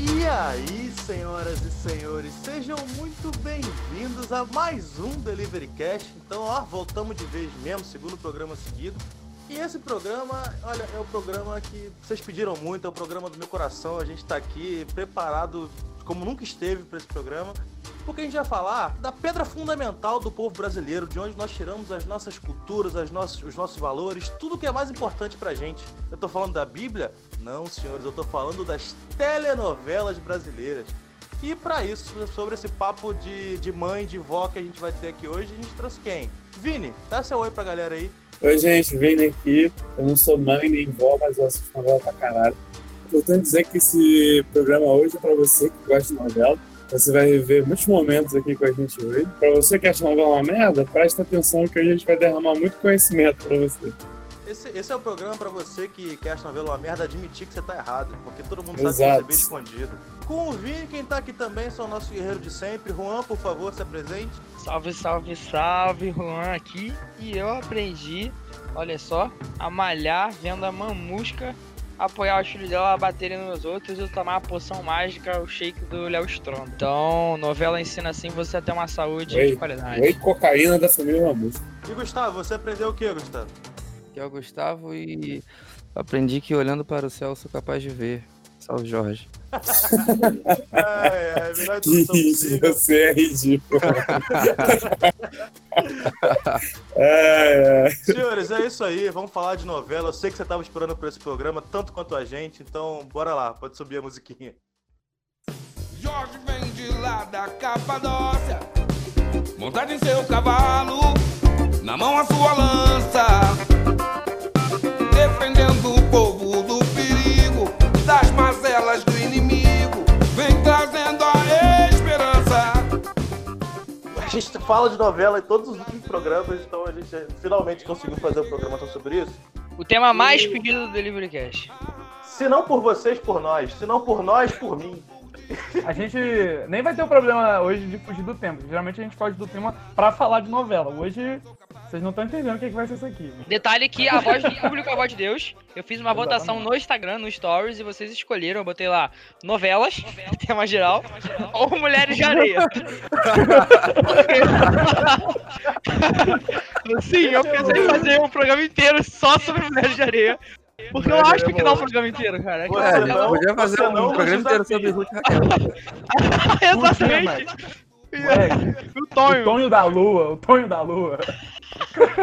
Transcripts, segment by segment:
E aí, senhoras e senhores, sejam muito bem-vindos a mais um Delivery Cast. Então, ó, voltamos de vez mesmo, segundo programa seguido. E esse programa, olha, é o programa que vocês pediram muito, é o programa do meu coração. A gente tá aqui preparado como nunca esteve para esse programa, porque a gente vai falar da pedra fundamental do povo brasileiro, de onde nós tiramos as nossas culturas, as nossas, os nossos valores, tudo que é mais importante pra gente. Eu tô falando da Bíblia? Não, senhores, eu tô falando das telenovelas brasileiras. E para isso, sobre esse papo de, de mãe, de vó que a gente vai ter aqui hoje, a gente trouxe quem? Vini, dá seu oi pra galera aí. Oi, gente, Vini aqui. Eu não sou mãe nem vó, mas eu assisto novela pra caralho. Importante dizer que esse programa hoje é para você que gosta de novela. Você vai ver muitos momentos aqui com a gente hoje. Para você que acha novela uma merda, presta atenção que a gente vai derramar muito conhecimento para você. Esse, esse, é o programa para você que, que acha novela uma merda admitir que você tá errado, porque todo mundo Exato. sabe que você é bem escondido. Com o Vini, quem tá aqui também são o nosso guerreiro de sempre. Juan, por favor, se apresente. Salve, salve, salve, Juan aqui. E eu aprendi, olha só, a malhar vendo a mamusca apoiar os filhos dela a baterem nos outros e tomar a poção mágica, o shake do Léo Strom. Então, novela ensina assim você a ter uma saúde de qualidade. Whey cocaína da família Mamusca. E Gustavo, você aprendeu o que, Gustavo? Que é o Gustavo e aprendi que olhando para o céu sou capaz de ver. Salve, Jorge. é, é, que você é ridículo. é, é. Senhores, é isso aí. Vamos falar de novela. Eu sei que você estava esperando por esse programa, tanto quanto a gente. Então, bora lá. Pode subir a musiquinha. Jorge vem de lá da Capadócia, montado em seu cavalo, na mão a sua lança, defendendo o povo do das mazelas do inimigo, vem trazendo a esperança. A gente fala de novela em todos os últimos programas, então a gente finalmente conseguiu fazer um programa sobre isso. O tema mais e... pedido do Delivery Cash. Se não por vocês, por nós. Se não por nós, por mim. A gente nem vai ter o um problema hoje de fugir do tema. Geralmente a gente foge do tema pra falar de novela. Hoje vocês não estão entendendo o que, é que vai ser isso aqui. Detalhe que a voz do público é a voz de Deus. Eu fiz uma Exatamente. votação no Instagram, no Stories, e vocês escolheram. Eu botei lá novelas, Novela. tema geral, tema geral. ou Mulheres de Areia. Sim, eu pensei em fazer um programa inteiro só sobre Mulheres de Areia. Porque eu acho que não é o programa inteiro, cara. É, não, podia fazer um programa inteiro sobre Ruth Exatamente. o Tonho. O Tonho da Lua, o Tonho da Lua.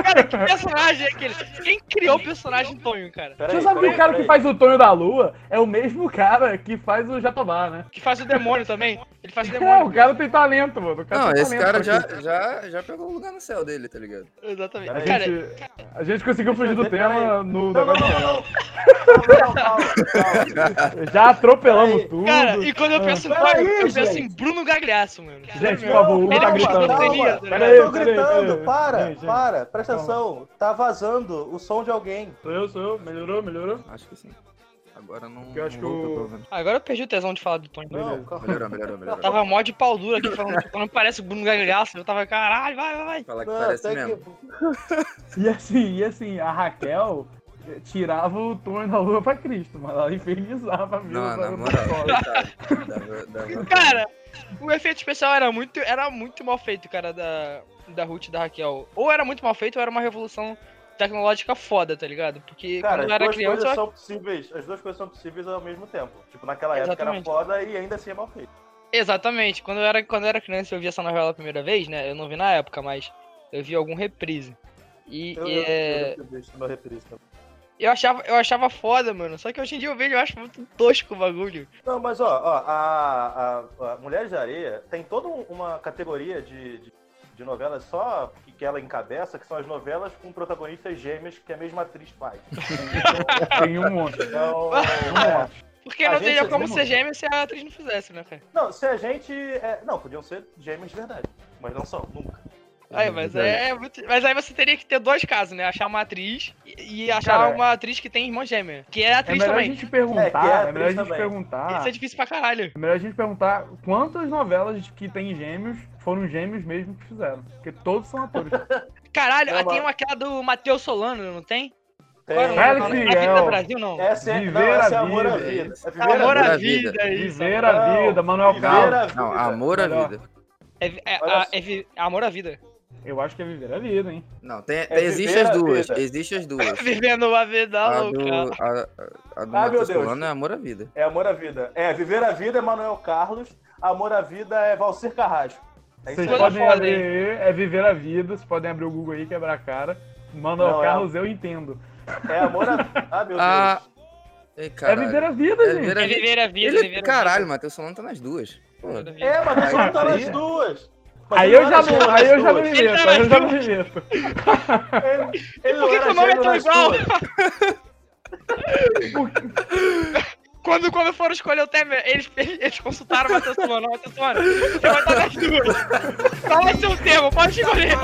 Cara, que personagem é aquele? Quem criou o personagem Tonho, cara? Você sabe que o cara que faz o Tonho da Lua é o mesmo cara que faz o Jatobá, né? Que faz o demônio também. Ele faz o demônio. É, o cara tem talento, mano. Não, esse cara já, já, já pegou o lugar no céu dele, tá ligado? Exatamente. A, cara, gente, a gente conseguiu fugir do tema no negócio Já atropelamos tudo. Cara, e quando eu penso em Tonho, eu penso em Bruno Gagliasso, mano. Gente, por favor, o tá gritando. Peraí, eu tô gritando, para, para, presta atenção. Tá vazando o som de alguém. Sou eu, sou eu. Melhorou, melhorou? Acho que sim. Agora não. Eu acho que eu... Agora eu perdi o tesão de falar do Tony. Não, melhorou, melhorou, melhorou. tava mó de pau duro aqui falando, tipo, não parece o Bruno Gagliasso. Eu tava, caralho, vai, vai, vai. Fala que não, parece mesmo. Que... e assim, e assim, a Raquel tirava o Tony da lua pra Cristo, mas ela infernizava mesmo. Não, na moral, Cara, o efeito especial era muito, era muito mal feito, cara, da, da Ruth e da Raquel. Ou era muito mal feito, ou era uma revolução tecnológica foda, tá ligado? Porque cara, quando eu era criança. Coisas são possíveis, as duas coisas são possíveis ao mesmo tempo. Tipo, naquela época Exatamente. era foda e ainda assim é mal feito. Exatamente. Quando eu, era, quando eu era criança eu vi essa novela a primeira vez, né? Eu não vi na época, mas eu vi algum reprise. E, eu, e é. Eu, reprise também. Eu achava, eu achava foda, mano. Só que hoje em dia eu vejo, eu acho muito tosco o bagulho. Não, mas ó, ó a, a, a Mulheres de Areia tem toda uma categoria de, de, de, novelas só que, que ela encabeça, que são as novelas com protagonistas gêmeas que a mesma atriz faz. tem um monte. Então, é, porque não teria como ser gêmea se a atriz não fizesse, né, cara? Não, se a gente. É... Não, podiam ser gêmeas de verdade. Mas não são, nunca. Aí, mas, é, é muito... mas aí você teria que ter dois casos, né? Achar uma atriz e, achar Cara, uma atriz que tem irmã gêmea. Que é atriz é melhor também. A gente perguntar, é, é, é melhor a gente também. perguntar. Isso é difícil pra caralho. É melhor a gente perguntar quantas novelas que tem gêmeos foram gêmeos mesmo que fizeram. Porque todos são atores. Caralho, não, tem uma aquela do Matheus Solano, não tem? Tem. O Félix nome? Miguel. A Vida Brasil, não. Essa é, Viver não, essa é Amor à Vida. É Amor à Vida. Vida. isso. Viver a vida, Manuel Carlos. Não, amor à vida. É, é, é vi- amor à vida. Eu acho que é viver a vida, hein? Não, tem, É tem- existe viver as a duas. vida. Existe as duas. Vivendo uma vida A louca. do, a, a, a do Ah, meu Matheus Deus. Solano é amor à vida. É Amor à Vida. É, Viver a Vida é Manuel Carlos. Amor à Vida é Valcir Carrasco. É Vocês podem foda, abrir é viver a vida, vocês podem abrir o Google aí, quebrar a cara. Manuel Não, é- Carlos, eu entendo. É Amor à Vida. Ah, meu Deus. Ah, ei, É caralho. viver a vida, É gente. viver a É vida. viver a vida, Ele, viver a caralho, vida. Matheus Solano tá nas duas. Pô. É, mas você não tá nas duas. Mas Aí eu já não, aí eu já não me meto, Ele aí eu já não me meto. Ele, Por que o nome é gênio tão igual? Quando, quando foram escolher o Temer, eles, eles consultaram o Matheus Solano. Matheus Solano, você vai estar nas duas. Qual ser o termo? Pode escolher.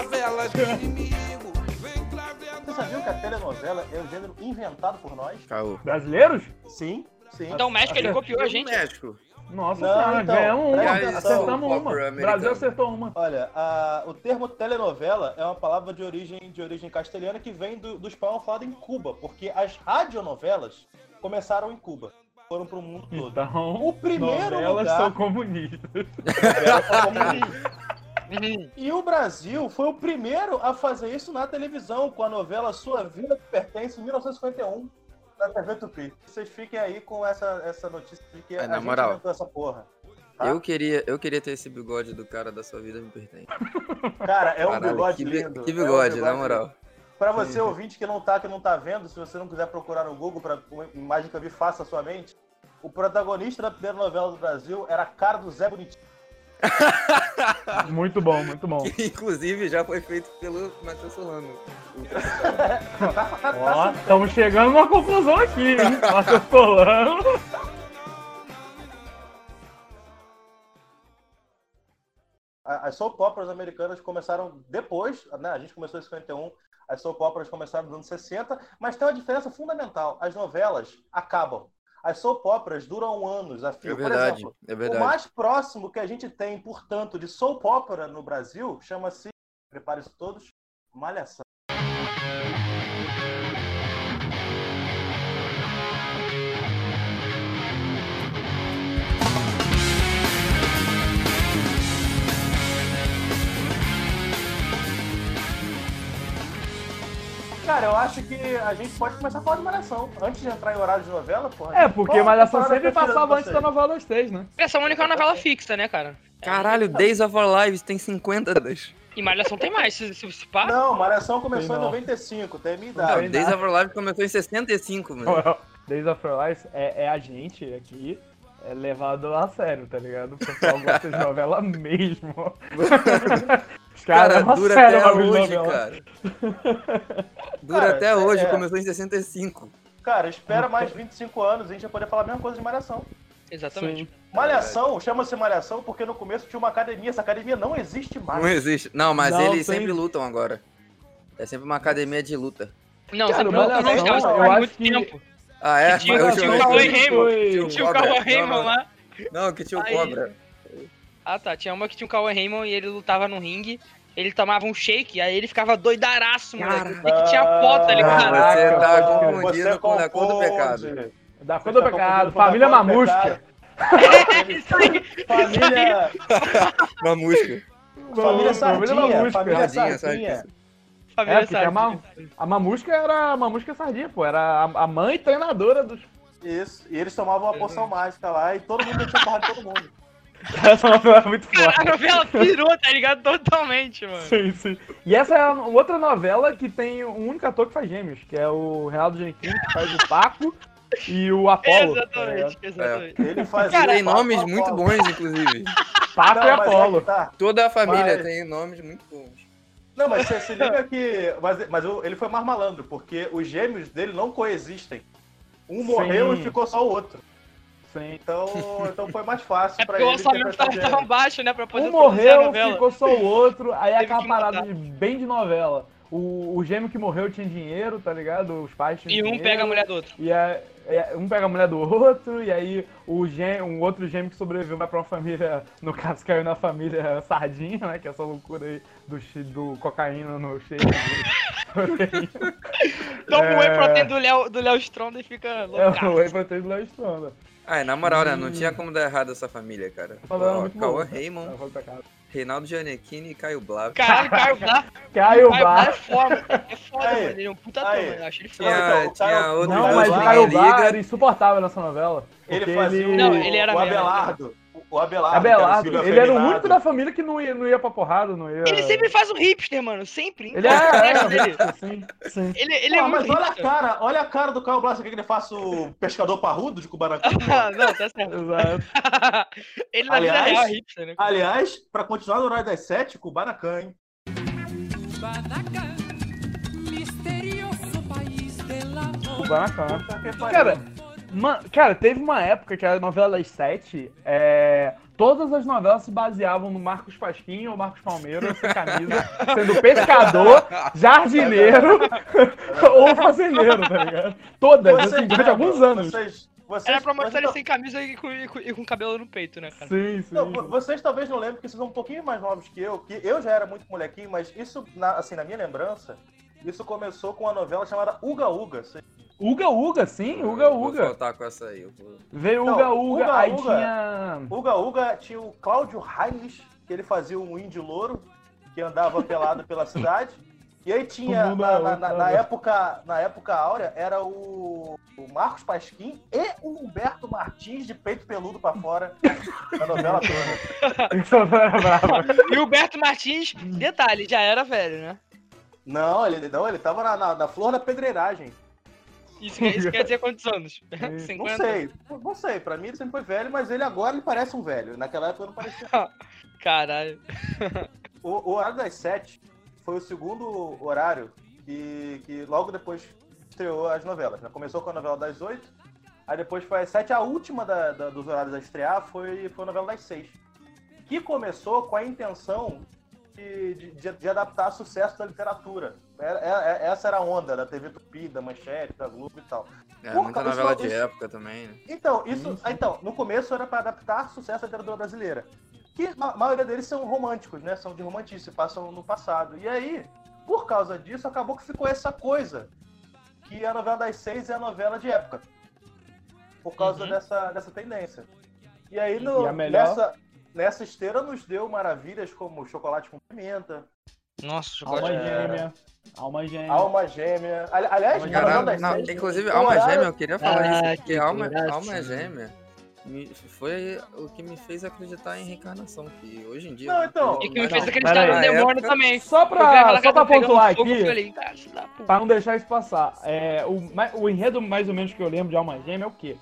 Você sabia que a telenovela é um gênero inventado por nós? Caô. Brasileiros? Sim, sim. Então o México, ele copiou a gente. México. Nossa Não, senhora, então, ganhamos uma, atenção. acertamos uma. Americano. Brasil acertou uma. Olha, a- o termo telenovela é uma palavra de origem, de origem castelhana que vem do, do espanhol falado em Cuba, porque as radionovelas começaram em Cuba, foram pro mundo todo. Então, O primeiro novelas lugar- são comunistas. Novelas são comunistas. E o Brasil foi o primeiro a fazer isso na televisão, com a novela Sua Vida que Pertence, em 1951, na TV Tupi. Vocês fiquem aí com essa, essa notícia de que É, a na gente moral. inventou essa porra. Tá? Eu queria, eu queria ter esse bigode do cara da sua vida me pertence. Cara, é um Caralho, bigode que, lindo. que é um bigode, na moral. lindo. Pra você ouvinte que não tá, que não tá vendo, se você não quiser procurar no Google pra uma imagem que eu vi faça a sua mente, o protagonista da primeira novela do Brasil era a cara do Zé Bonitinho. Muito bom, muito bom. Que inclusive já foi feito pelo Matheus Solano. Ó, estamos chegando numa conclusão aqui, hein? Matheus Solano. As soap operas americanas começaram depois, né? A gente começou em 51, as soap operas começaram nos anos 60, mas tem uma diferença fundamental. As novelas acabam. As soap operas duram anos a fio. É verdade, exemplo, é o verdade. mais próximo que a gente tem, portanto, de soap opera no Brasil chama-se, prepare-se todos, Malhação. Cara, eu acho que a gente pode começar a falar de Malhação. Antes de entrar em horário de novela, porra. É, porque a Malhação sempre passava antes da novela das três, né? Essa única é uma novela fixa, né, cara? Caralho, Days of Our Lives tem 50 das. E Malhação tem mais, se, se, se pá. Não, Malhação começou em não. 95, tem a minha Não, idade. Days of Our Lives começou em 65, mano. Days of Our Lives é, é a gente aqui é levado a sério, tá ligado? O pessoal gosta de novela mesmo. Cara, levam a dura sério até hoje, novela. cara. Dura Cara, até hoje, é- começou em 65. Cara, espera mais 25 anos e a gente vai poder falar a mesma coisa de Malhação. Exatamente. Sim. Malhação, chama-se Malhação porque no começo tinha uma academia, essa academia não existe mais. Não existe. Não, mas Não, eles tem- sempre lutam agora. É sempre uma academia de luta. Não, Cara, você não, não, não, eu faz acho muito que- tempo. Ah, é? Que tinha- eu tinha Cauê Raymond, Tinha o. Cauê Raymond lá. Não, que tinha o Aí- Cobra. Ah, tá. Tinha uma que tinha o Cauê Raymond e ele lutava no ringue. Ele tomava um shake, aí ele ficava doidaraço, moleque. E que tinha foto, ligado? Ah, você tá Caraca, confundindo com a cor do pecado. Da cor do tá pecado, família Mamusca. É isso aí. Família, Uma música. família Sardinha, Mamusca. família Sardinha, Sardinha. Sardinha. Família É, porque a, ma a Mamusca era a Mamusca Sardinha, pô. Era a, a mãe treinadora dos. Isso, e eles tomavam uma poção mágica lá e todo mundo tinha porrada de todo mundo. Essa novela é muito Cara, forte. a novela pirou, tá ligado? Totalmente, mano. Sim, sim. E essa é outra novela que tem um único ator que faz gêmeos, que é o Reinaldo Giannichini, que faz o Paco e o Apolo. tá Exatamente, exatamente. Ele fazia Cara, Tem nomes muito bons, inclusive. Paco Não, e é Apolo. que tá. Toda a família Mas- tem nomes muito bons. Não, mas você se liga que. Mas, mas ele foi mais malandro, porque os gêmeos dele não coexistem. Um morreu Sim. e ficou só o outro. Sim. Então, então foi mais fácil É pra porque o ele orçamento tava, gêmeos. baixo, né? Pra poder Um morreu, ficou só o outro, aí é Teve aquela que parada de- bem de novela. O, o gêmeo que morreu tinha dinheiro, tá ligado? Os pais tinham E um dinheiro. pega a mulher do outro. E é, é, um pega a mulher do outro, e aí o gê, um outro gêmeo que sobreviveu vai pra uma família, no caso caiu na família Sardinha, né? Que é essa loucura aí do, do cocaína no cheiro. Toma o whey É. protein do Léo, do Léo Stronda e fica É louco. o Whey Protein do Léo Stronda. Ai, na moral, né? Não tinha como dar errado essa família, cara. Falando Ó, muito Cauã bom. Raymond, Reinaldo Giannettini e Caio Blavo. Caralho, Caio Blá. Caio Blá é Blá. foda. É foda, Aí. mano. Ele é um puta ator, eu acho ele foda. Tinha, Não, então, o tinha Caio- outro Não, mas o Blá, Caio. Blá era insuportável nessa novela. Ele fazia o, Não, ele era o mesmo. Abelardo. O Abelardo. que era o Abelardo, filho ele era o único da família que não ia, não ia pra porrada, não ia... Ele sempre faz um hipster, mano. Sempre. Ele é, Ele, é, ele, sim, sim. ele, ele é Pô, mas muito olha a cara, olha a cara do Caio Blas, você quer que ele faça o pescador parrudo de Kubanacan? Ah, não, tá certo. Exato. ele na Aliás- vida real é hipster, né? Aliás, pra continuar no horário das sete, Kubanacan, hein? Kubanacan. Kubanacan. Cara, ma- cara, teve uma época que a novela das sete, é, todas as novelas se baseavam no Marcos Pasquim ou Marcos Palmeira sem camisa, sendo pescador, jardineiro ou fazendeiro, tá ligado? Todas, Vocês assim, durante alguns anos. Vocês, vocês, Era pra mostrar ele sem camisa e com, e com- e com cabelo no peito, né, cara? Sim, sim. não, vo- vocês talvez não lembrem, porque vocês são um pouquinho mais novos que eu, que eu já era muito molequinho, mas isso, na, assim, na minha lembrança, isso começou com uma novela chamada Uga Uga. Vocês- Uga Uga, sim, Uga Eu Vou Uga. faltar com essa aí. vou- Veio Não, Uga Uga, Uga aí Uga. tinha. Uga Uga tinha o Cláudio Heinrich, que ele fazia um índio louro, que andava pelado pela cidade. E aí tinha, na, é na- na- na né? época, na época áurea, era o, o Marcos Pasquim e o Humberto Martins de peito peludo pra fora da novela toda. E o Berto Martins, detalhe, já era velho, né? Não, ele, não, ele tava na, na- na flor da pedreiragem. Isso, isso quer dizer quantos anos? Não 50? sei, não sei. Pra mim ele sempre foi velho, mas ele agora ele parece um velho. Naquela época não parecia. Caralho. O, o horário das sete foi o segundo horário que, que logo depois estreou as novelas. Né? Começou com a novela das oito, aí depois foi às sete. A última da- da- dos horários a estrear foi, foi a novela das seis. Que começou com a intenção de, de- de- adaptar sucesso da literatura. Era- era- essa era a onda da TV Tupi, da Manchete, da Globo e tal. É, Por muita novela isso- de isso- época também, né? Então, isso, então, no começo era para adaptar sucesso da literatura brasileira. Que a maioria deles são românticos, né? São de romantice, passam no passado. E aí, por causa disso, acabou que ficou essa coisa. Que a novela das seis é a novela de época. Por causa Uhum. dessa, dessa tendência. E aí, no- E a melhor- nessa, nessa esteira, nos deu maravilhas como Chocolate com Pimenta, Nossa, Alma chocolate. É. gêmea. Alma gêmea. Alma Gêmea. Ali- Aliás, Alma Caralho, das não, inclusive, Alma horário- Gêmea, eu queria falar Ah, isso, porque que Alma. Alma Gêmea me- foi o que me fez acreditar em reencarnação, que hoje em dia... Não, então, E que me fez acreditar no demônio época- também. Só pra, só pra pegando pontuar fogo, aqui, falei, da puta. pra não deixar isso passar, é, o, o enredo mais ou menos que eu lembro de Alma Gêmea é o quê?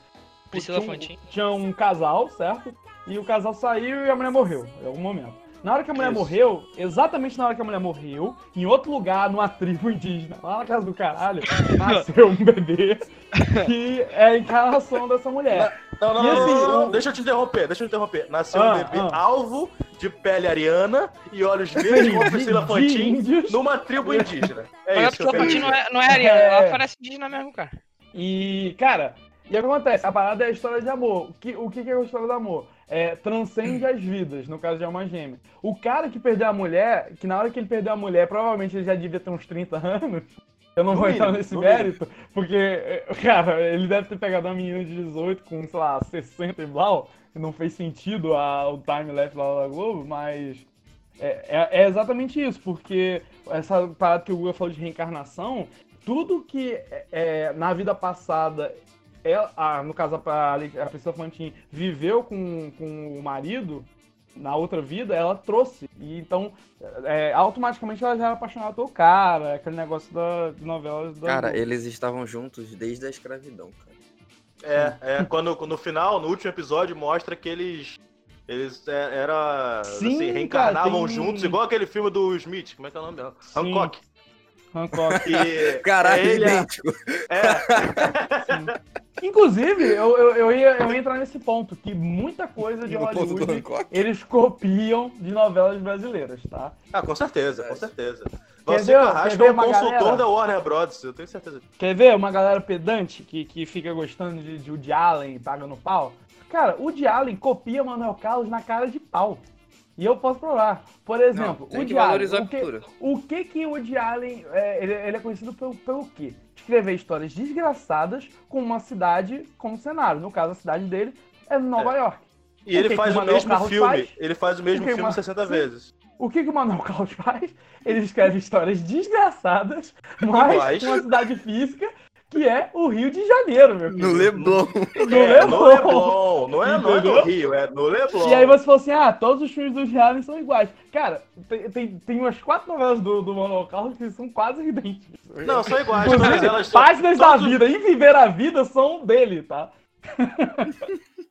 Priscila tinha um- Fantin. Tinha um casal, certo? E o casal saiu e a mulher morreu, em algum momento. Na hora que a mulher Isso. morreu, exatamente na hora que a mulher morreu, em outro lugar, numa tribo indígena, lá na casa do caralho, nasceu um bebê que é a encarnação dessa mulher. Não, não, E não, assim, não, não, o- deixa eu te interromper, deixa eu te interromper. Nasceu Ah, um bebê ah. alvo de pele ariana e olhos verdes como a Priscila de Fantin numa tribo indígena. É Mas a isso eu Priscila Fantin não é, não é ariana, É. ela parece indígena mesmo, cara. E, cara, e o que acontece? A parada é a história de amor. O que, o que que é a história do amor? É, transcende as vidas, no caso de Alma Gêmea. O cara que perdeu a mulher, que na hora que ele perdeu a mulher, provavelmente ele já devia ter uns 30 anos. Eu não No vou mínimo, entrar nesse mérito, porque, é, cara, ele deve ter pegado uma menina de 18 com, sei lá, 60 e e não fez sentido a, o time-lapse lá da Globo, mas é, é- é exatamente isso, porque essa parada que o Guga falou de reencarnação, tudo que é, é, na vida passada, ela, a- no caso a, a Priscila Fantin viveu com, com o marido, na outra vida, ela trouxe. E então, é, automaticamente ela já era apaixonada pelo cara, aquele negócio da de novelas da Cara, eles estavam juntos desde a escravidão, cara. É, é, quando no final, no último episódio, mostra que eles. Eles é, era, Sim, assim, reencarnavam cara, tem- juntos, igual aquele filme do Smith, como é que é o nome dela? Sim. Hancock. Hancock. Que Caralho, ele é- idêntico. é, Inclusive, eu, eu, eu, ia, eu ia entrar nesse ponto, que muita coisa de No Hollywood eles copiam de novelas brasileiras, tá? ah, com certeza, com certeza. Quer Você ver- Carrasco quer ver é um uma consultor galera? da Warner Brothers, eu tenho certeza. Quer ver uma galera pedante que, que fica gostando de, de Woody Allen e paga no pau? Cara, o Woody Allen copia Manuel Carlos na cara de pau. E eu posso provar. Por exemplo, Não, tem o que Woody Allen. O que, cultura. o que que o Woody Allen, é, ele, ele é conhecido pelo, pelo quê? Escrever histórias desgraçadas com uma cidade como cenário. No caso, a cidade dele é Nova York. E ele que faz que o o mesmo Carlos filme. faz? Ele faz o mesmo O filme uma- 60 Sim. vezes. O que, que o Manuel Carlos faz? Ele escreve histórias desgraçadas, mas com uma cidade física que é o Rio de Janeiro, meu No querido. Leblon. No É, no Leblon. Leblon. Não é, não é no? Rio, é no Leblon. E aí você falou assim, ah, todos os filmes do Allen são iguais. Cara, tem, tem, tem umas quatro novelas do, do Manuel Carlos que são quase idênticas. Não, são iguais. Todas Inclusive, elas são. páginas da todos vida e viver a vida são dele, tá?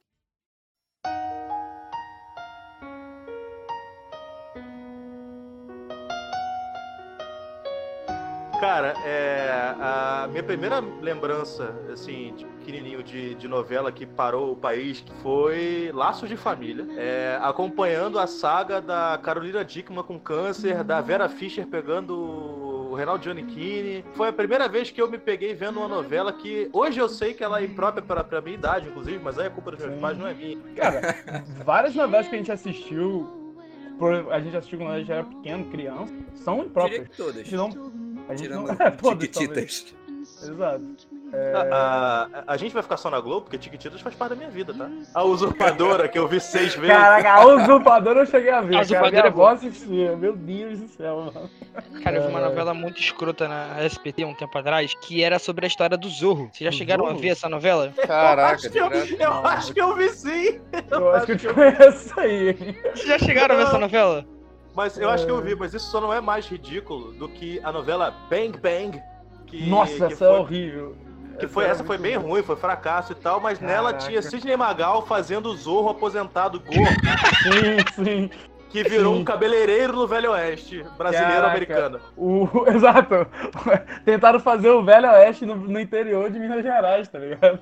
Cara, é, a minha primeira lembrança, assim, de pequenininho de, de novela que parou o país foi Laços de Família, é, acompanhando a saga da Carolina Dickman com câncer, da Vera Fischer pegando o Reinaldo Giannichini. Foi a primeira vez que eu me peguei vendo uma novela que hoje eu sei que ela é imprópria para pra minha idade, inclusive, mas aí é culpa dos meus pais, não é minha. Cara, várias novelas que a gente assistiu, por- a gente assistiu quando a gente era pequeno, criança, são Diria impróprias. que todas. A não. A gente Tirando não. É. Chiquititas. Exato. A, a- a gente vai ficar só na Globo, porque Tiquititas faz parte da minha vida, tá? A Usurpadora, que eu vi seis vezes. Caraca, a Usurpadora eu cheguei a ver. A cara, Usurpadora minha é assistia. Meu Deus do céu, mano. Cara, eu vi uma É. novela muito escrota na SPT um tempo atrás, que era sobre a história do Zorro. Vocês já chegaram a Zorro? ver essa novela? Caraca, acho que eu, eu acho que eu vi sim. Eu acho que eu te conheço aí, hein? Vocês já chegaram a ver essa novela? Mas eu acho que eu vi, mas isso só não é mais ridículo do que a novela Bang Bang. Que, Nossa, que essa foi, é horrível. Que foi, é essa foi bem ruim. foi fracasso e tal, mas nela Caraca. tinha Sidney Magal fazendo o Zorro aposentado gordo, Sim, sim. que virou Sim. um cabeleireiro no Velho Oeste, brasileiro-americano. O, exato. Tentaram fazer o Velho Oeste no, no interior de Minas Gerais, tá ligado?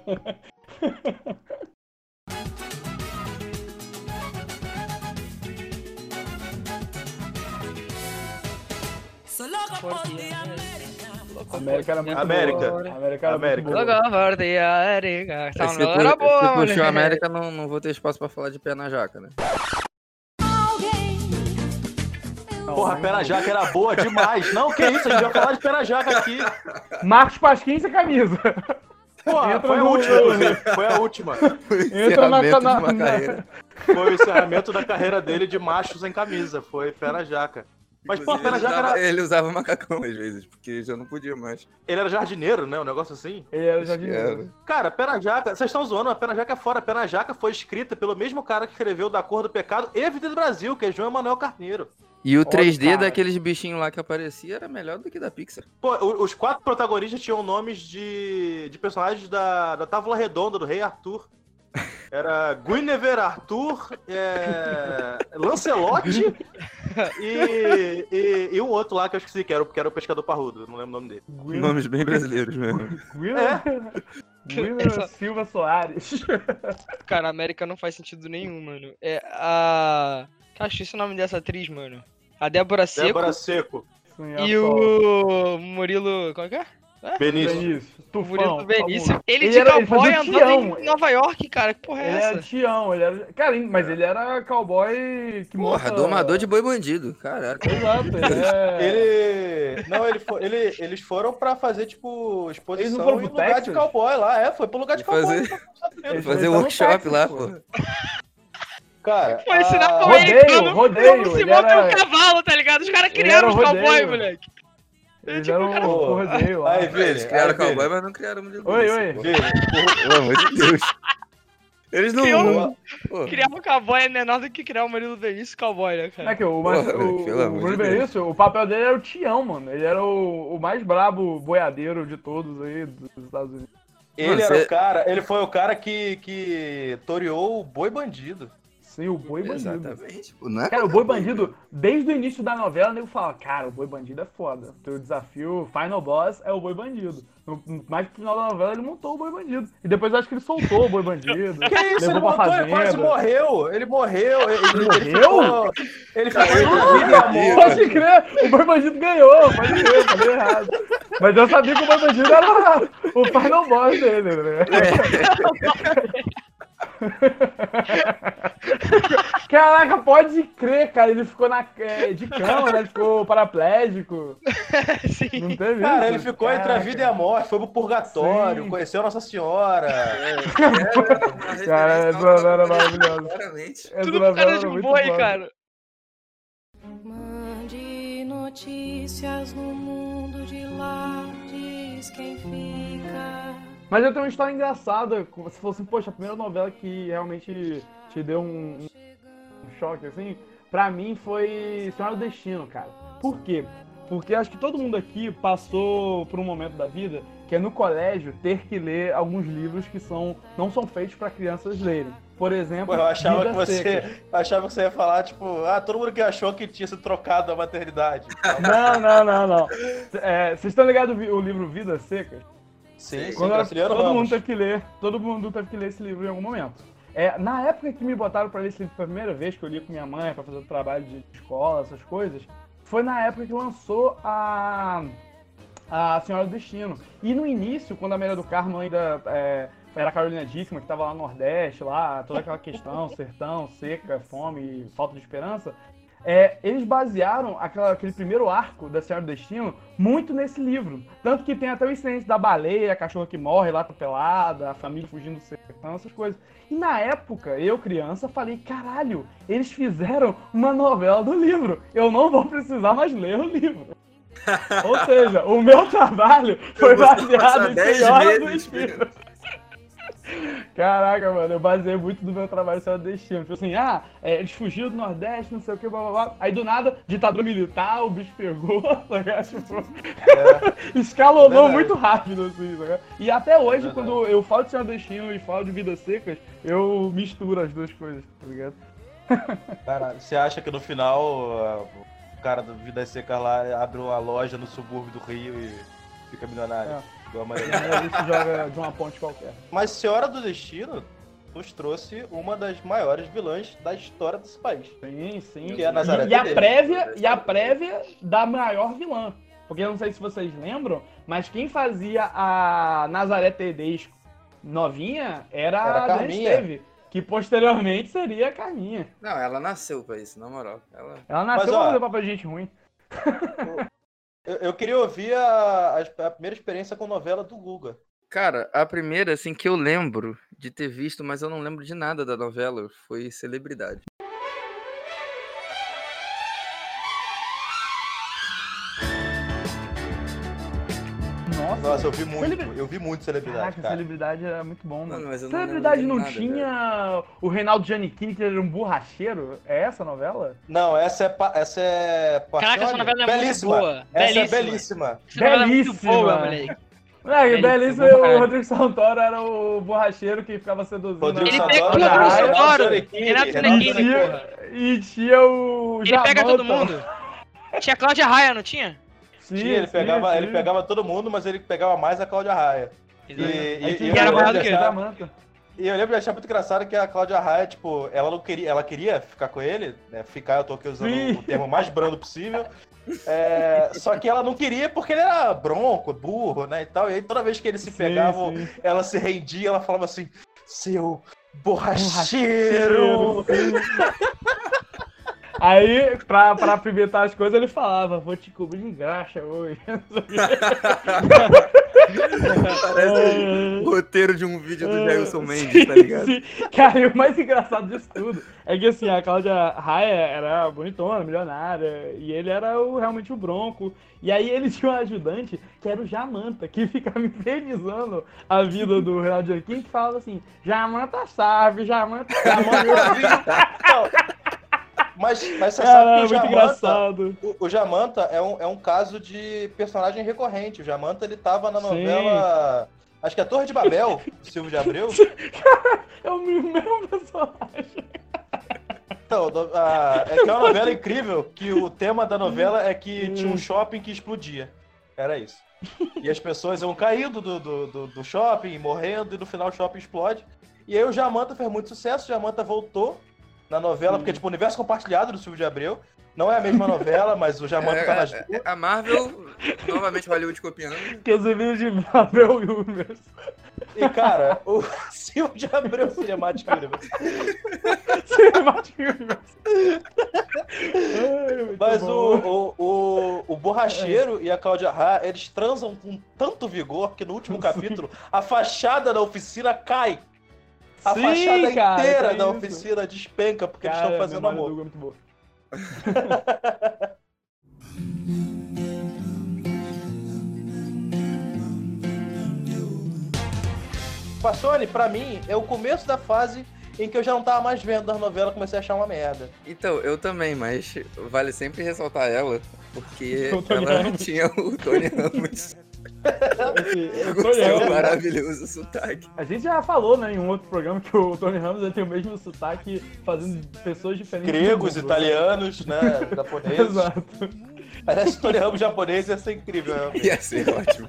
América. América era muito América. boa. América era América. muito boa. Logo, forte, América. Essa Aí, Se boa, puxou a América, não, não vou ter espaço pra falar de pé na jaca, né? Porra, Pera Jaca era boa demais. Não, que isso, a gente vai falar de Pera Jaca aqui. Marcos Pasquim sem camisa. Porra, foi a última. Foi a última. Entra na. Foi o encerramento da carreira dele de macho sem camisa. Foi Pera Jaca. Mas, pô, ele, era. ele usava macacão às vezes, porque já não podia mais. Ele era jardineiro, né? Um negócio assim. Ele era jardineiro. era. Cara, Pena Jaca, vocês estão zoando, mas Pena Jaca é fora. Pena Jaca foi escrita pelo mesmo cara que escreveu Da Cor do Pecado e Vida do Brasil, que é João Emanuel Carneiro. E o 3D cara. daqueles bichinhos lá que aparecia era melhor do que da Pixar. Pô, os quatro protagonistas tinham nomes de, de personagens da, da Távola Redonda, do Rei Arthur. Era Guinevere Arthur, é, Lancelot e, e, e um outro lá que eu esqueci, que era, o- que era o Pescador Parrudo, não lembro o nome dele. Nomes bem brasileiros mesmo. Gwyn- É. Gwyn Essa- Silva Soares. Cara, América não faz sentido nenhum, mano. É a. Cara, esqueci o nome dessa atriz, mano. A Débora Seco Débora Seco, Sim, e a o Murilo. Como é que é? Benício. Benício. O Tufão. Murilo Benício. Ele, Ele de era- ele cowboy fazia andando Tião. em Nova York, cara. Que porra é Ele essa? era Tião, ele era. Cara, mas ele era cowboy que Porra, monta- domador de boi bandido. Caraca. Exato, ele é. Ele. Não, ele fo- ele- eles foram pra fazer, tipo, exposição Eles não foram em pro lugar Texas? de cowboy lá. É, foi pro lugar de Fazer- cowboy. Eles Fazer workshop Texas, lá, pô. Cara, Pô, ensinar a- Rodeio, rodeio, como se ele monta era- um cavalo, tá ligado? Os caras Ele criaram os cowboy, rodeio. Moleque. Eles tipo, eram cara, um lá. aí, Vini, Eles criaram aí, Vini, cowboy, mas não criaram mulher. Oi, oi. Pelo amor de Deus. Eles não. Criou- Criar um cowboy é menor do que criar o Murilo Benício cowboy, né, Não é cara? que o, mas, Porra, o, o Bruno Deus. Benício, o papel dele era o Tião, mano. Ele era o, o mais brabo boiadeiro de todos aí dos Estados Unidos. Ele era o cara, ele foi o cara que, que toreou o boi bandido. Sim, o boi bandido. Exatamente. Pô, não é Cara, o Boi coisa. Bandido, desde o início da novela, o nego fala, cara, o Boi Bandido é foda. Teu desafio, Final Boss, é o Boi Bandido. No, no- mais pro final da novela, ele montou o Boi Bandido. E depois eu acho que ele soltou o Boi Bandido. Que isso, ele montou, ele quase fazenda. morreu. Ele morreu. Ele, ele, ele morreu? ele ficou vida. Pode crer, o Boi Bandido ganhou, pode crer, eu falei errado. Mas eu sabia que o Boi Bandido era o Final Boss dele, né? Caraca, pode crer, cara. Ele ficou na, é, de cama, né? Ele ficou paraplégico. Sim. Não teve Cara, isso? ele ficou entre a vida e a morte, foi pro purgatório, Sim. conheceu Nossa Senhora. Cara, essa novela era maravilhosa. Tudo por causa de um boi, foda. cara. Mande notícias no mundo de lá, diz quem fica. Mas eu tenho uma história engraçada. como falou assim, poxa, a primeira novela que realmente te deu um, um choque, assim, pra mim foi Senhora do Destino, cara. Por quê? Porque acho que todo mundo aqui passou por um momento da vida que é no colégio ter que ler alguns livros que são, não são feitos pra crianças lerem. Por exemplo, Pô, eu achava Vida que você. Seca. achava que você ia falar, tipo, ah, todo mundo que achou que tinha sido trocado da maternidade. Não, não, não, não. É, vocês estão ligados o livro Vidas Secas? Sim, sim, Quando era- Graciliano todo Ramos. mundo teve que ler, todo mundo teve que ler esse livro em algum momento. É, na época que me botaram pra ler esse livro pela primeira vez, que eu li com minha mãe pra fazer o trabalho de escola, essas coisas, foi na época que lançou a a Senhora do Destino. E no início, quando a Maria do Carmo ainda é, era a Carolina Dickman, que tava lá no Nordeste, lá, toda aquela questão, sertão, seca, fome, falta de esperança, é, eles basearam aquela- aquele primeiro arco da Senhora do Destino muito nesse livro. Tanto que tem até o incidente da baleia, a cachorra que morre lá atropelada, a família fugindo do sertão, essas coisas. E na época, eu criança, falei, caralho, eles fizeram uma novela do livro. Eu não vou precisar mais ler o livro. Ou seja, o meu trabalho foi baseado em 10 Senhora do Destino. Caraca, mano, eu baseei muito do meu trabalho do Destino. Tipo assim, ah, é, eles fugiram do Nordeste, não sei o que, blá blá blá. Aí do nada, ditadura militar, o bicho pegou, tá ligado? Tipo, escalonou Verdade. muito rápido, assim, tá ligado? E até hoje, Verdade. quando eu falo de Senhora do Destino e falo de Vidas Secas, eu misturo as duas coisas, tá ligado? Caralho, você acha que no final ah, o cara do Vida Seca lá abre uma loja no subúrbio do Rio e fica milionário? É. Igual a E Maria. aí a gente joga de uma ponte qualquer. Mas Senhora do Destino nos trouxe uma das maiores vilãs da história desse país. Sim, sim. Que é a Nazaré e, e a prévia, e a prévia da maior vilã. Porque eu não sei se vocês lembram, mas quem fazia a Nazaré Tedesco novinha era, Era a Carminha. Esteve, que posteriormente seria a Carminha. Não, ela nasceu pra isso, na moral. Ela... Ela nasceu Mas, ó, pra fazer papel de gente ruim. Eu, eu queria ouvir a, a- primeira experiência com novela do Guga. Cara, a primeira, assim, que eu lembro de ter visto, mas eu não lembro de nada da novela, foi Celebridade. Nossa, eu vi muito, Celebra- eu vi muito celebridade, Caraca, cara. celebridade era muito bom, mano. Mano, eu não celebridade lembro não de nada, tinha o Reinaldo Giannichini, que era um borracheiro? É essa a novela? Não, essa é, pa- essa é Caraca, essa novela é muito belíssima. boa. Essa é Belíssima. belíssima. É muito Belíssima. É, Belíssimo, belíssimo, bom pra o. Rodrigo Santoro era o borracheiro que ficava seduzindo Rodrigo Ele pega mundo, Raia. Santoro. Renato E Giannichini, tinha, e tinha o Ele pega todo mundo. Tinha Cláudia Raia, não tinha? Sim, Tinha, ele, sim, pegava, sim. ele pegava todo mundo, mas ele pegava mais a Cláudia Raia. E, e, e eu era lembro maior de do que achar- Jamanta. E eu lembro de achar muito engraçado que a Cláudia Raia, tipo, ela não queria, ela queria ficar com ele, né? Ficar, eu tô aqui usando Sim. o termo mais brando possível. É, só que ela não queria porque ele era bronco, burro, né? E tal. E aí toda vez que eles se Sim, pegavam, sim. ela se rendia, ela falava assim, seu borracheiro. Aí, pra, pra apimentar as coisas, ele falava, vou te cobrir de graxa hoje. Parece o roteiro de um vídeo do É, Jailson Mendes, tá ligado? sim. Cara, e o mais engraçado disso tudo é que assim, a Cláudia Raia era bonitona, milionária, e ele era o- realmente o bronco. E aí ele tinha um ajudante que era o Jamanta, que ficava infernizando a vida do Renato Giannichini, que falava assim, Jamanta sabe, Jamanta sabe. Mas, mas você sabe que o Jamanta, engraçado. o, o Jamanta é um, é um caso de personagem recorrente. O Jamanta, ele tava na Sim. novela... Acho que é Torre de Babel, do Silvio de Abreu. É o mesmo personagem. Então, a- é que é uma novela incrível que o tema da novela é que tinha um shopping que explodia. Era isso. E as pessoas iam caindo do, do, do, do shopping, morrendo, e no final o shopping explode. E aí o Jamanta fez muito sucesso, o Jamanta voltou na novela, porque, tipo, universo compartilhado do Silvio de Abreu. Não é a mesma novela, mas o Jamanta tá nas É, duas. é, a Marvel, novamente Hollywood copiando. Que os vídeos de Marvel Universe. E, cara, o Silvio de Abreu Cinematic Universe. Cinematic Universe. Mas o, o, o, o Borracheiro e a Cláudia Ra, eles transam com tanto vigor que no último capítulo a fachada da oficina cai. A Sim, fachada cara, inteira tem da isso. oficina despenca porque eles Cara, estão fazendo amor. Hugo é muito boa. Passone, pra mim, é o começo da fase em que eu já não tava mais vendo das novelas, comecei a achar uma merda. Então, eu também, mas vale sempre ressaltar ela, porque ela tinha o Tony Ramos Eu tô seu olhando. maravilhoso sotaque. A gente já falou, né, em um outro programa que o Tony Ramos tem o mesmo sotaque fazendo pessoas diferentes. Gregos, italianos, né, né? japoneses. Exato. Parece Tony Ramos japonês ia ser incrível. né? Ia ser ótimo.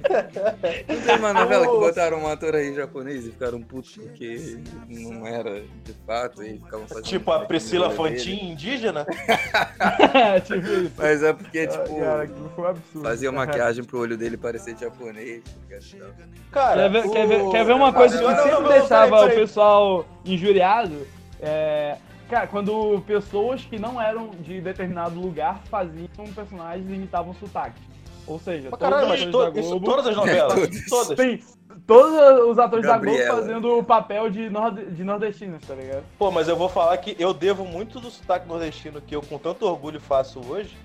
Não tem uma novela que botaram um ator aí japonês e ficaram putos porque não era de fato e ficavam fazendo. Tipo a Priscila. Fantin indígena. tipo isso. Mas é porque, tipo, Cara, um absurdo. fazia maquiagem pro olho dele parecer japonês. tá? Cara, Quer ver, o- quer ver- quer ver uma coisa que Não, não, sempre não, deixava peraí, o peraí. pessoal injuriado? É, cara, quando pessoas que não eram de determinado lugar faziam personagens e imitavam sotaque. Ou seja, Mas todos caralho, atores to- da isso, todas as novelas. Todas. todas. Tem todos os atores da Gabriela. Globo fazendo o papel de, nord de nordestinos, tá ligado? Pô, mas eu vou falar que eu devo muito do sotaque nordestino que eu com tanto orgulho faço hoje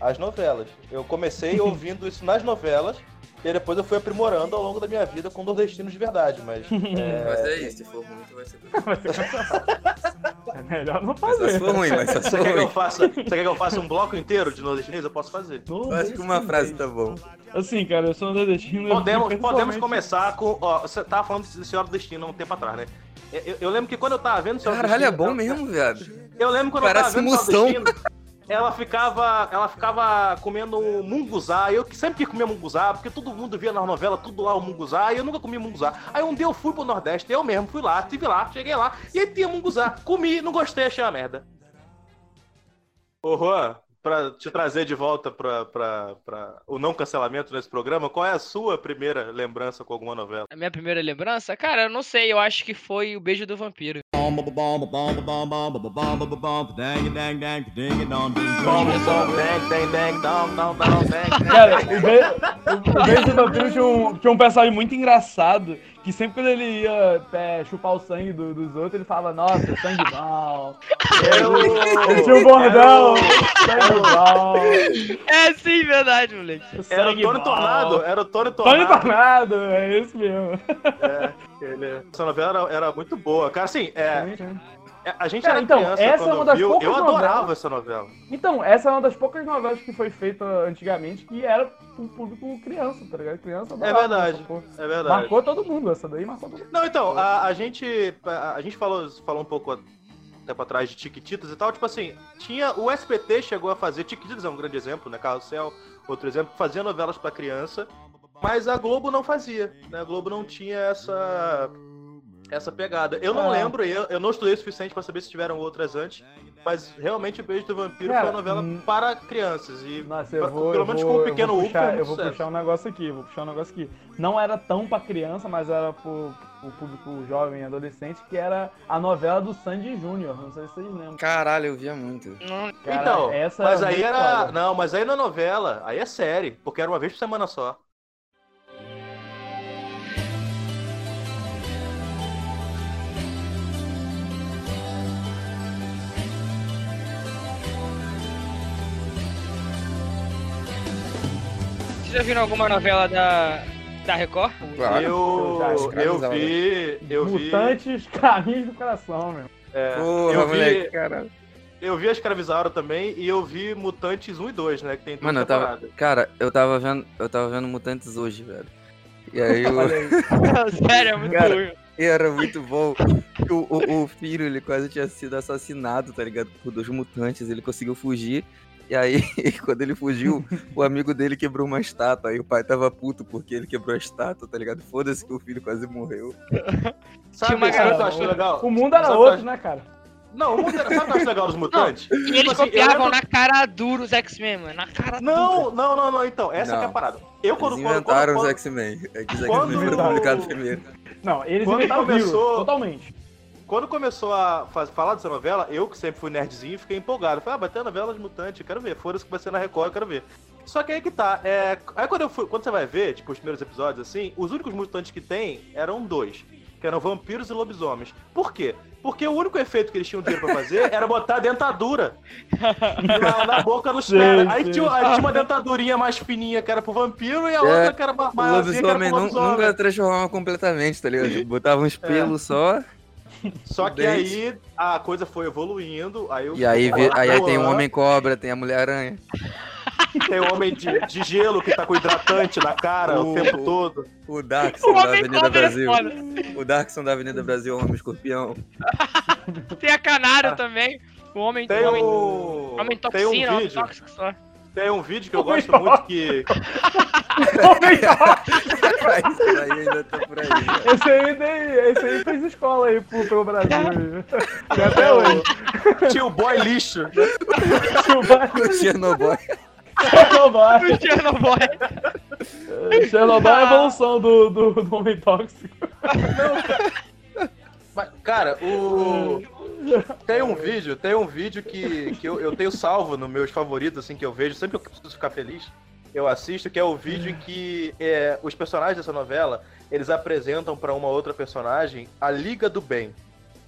às novelas. Eu comecei ouvindo isso nas novelas e depois eu fui aprimorando ao longo da minha vida com nordestinos de verdade, mas... é, Mas é isso, se for muito vai ser. É melhor não Mas fazer. se for ruim, mas só se Você for quer, que eu ruim. faça, você quer que eu faça um bloco inteiro de nordestinês? Eu posso fazer. Eu acho que uma frase tá bom. Assim, cara, eu sou nordestino. Podemos, pessoalmente- podemos começar com. Ó, você tava falando de Senhora do Destino há um tempo atrás, né? Eu, eu lembro que quando eu tava vendo Senhora do Caralho, é Destino. bom mesmo, viado. Eu lembro quando Parece eu tava vendo moção. Senhora do Destino. Ela ficava, ela ficava comendo munguzá. Eu sempre quis comer munguzá, porque todo mundo via na novela tudo lá o munguzá, e eu nunca comi munguzá. Aí um dia eu fui pro Nordeste, eu mesmo fui lá, estive lá, cheguei lá, e aí tinha munguzá. Comi, não gostei, achei uma merda. Ô, Juan, pra te trazer de volta pra o não cancelamento nesse programa, qual é a sua primeira lembrança com alguma novela? A minha primeira lembrança? Cara, eu não sei, eu acho que foi o beijo do vampiro. Cara, o, Be o Beijo do Vampiro tinha um, tinha um personagem muito engraçado, que sempre quando ele ia é, chupar o sangue do- dos outros, ele falava, nossa, sangue bom. Ele tinha um bordão, sangue bom. É sim, verdade, moleque. Era o sangue Tony. Tornado, era o Tony Tony Tornado. Tornado, é isso mesmo. Ele- Essa novela era, era muito boa. Cara, assim, é, é, a gente Cara, era então, criança essa é uma das viu, poucas eu adorava novelas- essa novela. Então, essa é uma das poucas novelas que foi feita antigamente que era pro público criança, tá ligado? Criança É adorava verdade, essa porra. é verdade. Marcou todo mundo, essa daí marcou todo mundo. Não, então, a, a gente a, a gente falou, falou um pouco tempo atrás de Tiquititas e tal, tipo assim, tinha o SBT chegou a fazer, Tiquititas é um grande exemplo, né, Carrossel, outro exemplo, fazia novelas pra criança, mas a Globo não fazia, né, a Globo não tinha essa essa pegada. Eu não Ah. lembro, eu, eu não estudei o suficiente pra saber se tiveram outras antes, mas realmente o Beijo do Vampiro Cara, foi uma novela hum. para crianças e Nossa, eu pra- vou, pelo eu menos vou, com o eu pequeno puxar, um eu vou sucesso. puxar um negócio aqui, vou puxar um negócio aqui. Não era tão pra criança, mas era pro, pro público jovem e adolescente, que era a novela do Sandy Júnior. Não sei se vocês lembram. Caralho, eu via muito. Cara, então, essa mas é aí era. foda. Não, mas aí na novela, aí é série, porque era uma vez por semana só. Vocês já viram alguma novela da, da Record? Claro. Eu, eu vi. Eu vi. Mutantes Caminhos do Coração, meu. é, Porra, eu vi, moleque, caralho. eu vi a Escravizaura também e eu vi Mutantes 1 e 2, né? Que tem duas Mano, eu tava. Cara, eu tava vendo. Eu tava vendo Mutantes hoje, velho. E aí eu. Sério, é muito Cara, ruim. E era muito bom. O, o, o filho, ele quase tinha sido assassinado, tá ligado? Por dois mutantes. Ele conseguiu fugir. E aí, quando ele fugiu, o amigo dele quebrou uma estátua. Aí o pai tava puto porque ele quebrou a estátua, tá ligado? Foda-se que o filho quase morreu. Sabe, uma sabe o que eu garota- achei legal? O mundo era o outro, né, cara? Não, o mutante, sabe o que eu acho legal dos mutantes? E eles Tipo assim, copiavam lembro- na cara dura os X-Men, mano. Na cara Não, dura. não, não, não, então, essa Não. que é a parada. Eu quando... Eles quando- inventaram quando- os X-Men. É que os quando- X-Men foram publicados primeiro. Não, eles Quando inventaram começou- começou... totalmente. Quando começou a falar dessa novela, eu que sempre fui nerdzinho, fiquei empolgado. Falei, ah, vai ter a novela de mutante, quero ver. Foda-se que vai ser na Record, eu quero ver. Só que aí que tá, é... Aí quando, eu fui, quando você vai ver, tipo, os primeiros episódios, assim, os únicos mutantes que tem eram dois. Que eram vampiros e lobisomens. Por quê? Porque o único efeito que eles tinham dinheiro pra fazer era botar dentadura na, na boca dos caras. Aí, tinha, aí tinha uma dentadurinha mais fininha que era pro vampiro e a É, outra que era ma- O maiorzinha que era lobisomem pro lobisomem. nunca transformava completamente, tá ligado? Botava uns pelos só. Só que aí a coisa foi evoluindo. Aí, eu- E aí, vê- aí, aí tem o Homem-Cobra, tem a Mulher-Aranha. Tem o homem de, de gelo que tá com hidratante na cara o, O- tempo todo. O Darkson O da Homem Avenida é Brasil. O Darkson da Avenida Brasil, o Homem Escorpião. Tem a Canário também. O homem, Tem o homem, o. homem Tem toxina, um homem vídeo. tóxico só. Tem um vídeo que eu Homem gosto muito que. Isso aí ainda tá por aí. Esse aí, tem, esse aí fez escola aí pro, pro Brasil. E até hoje. Tinha o boy lixo. O Chernobyl. Chernobyl. O Chernobyl. Chernobyl é a evolução do, do, do homem tóxico. Mas, cara, o. Tem um vídeo, tem um vídeo que, que eu, eu tenho salvo nos meus favoritos, assim, que eu vejo, sempre que eu preciso ficar feliz, eu assisto, que é o vídeo em que é, os personagens dessa novela, eles apresentam pra uma outra personagem a Liga do Bem.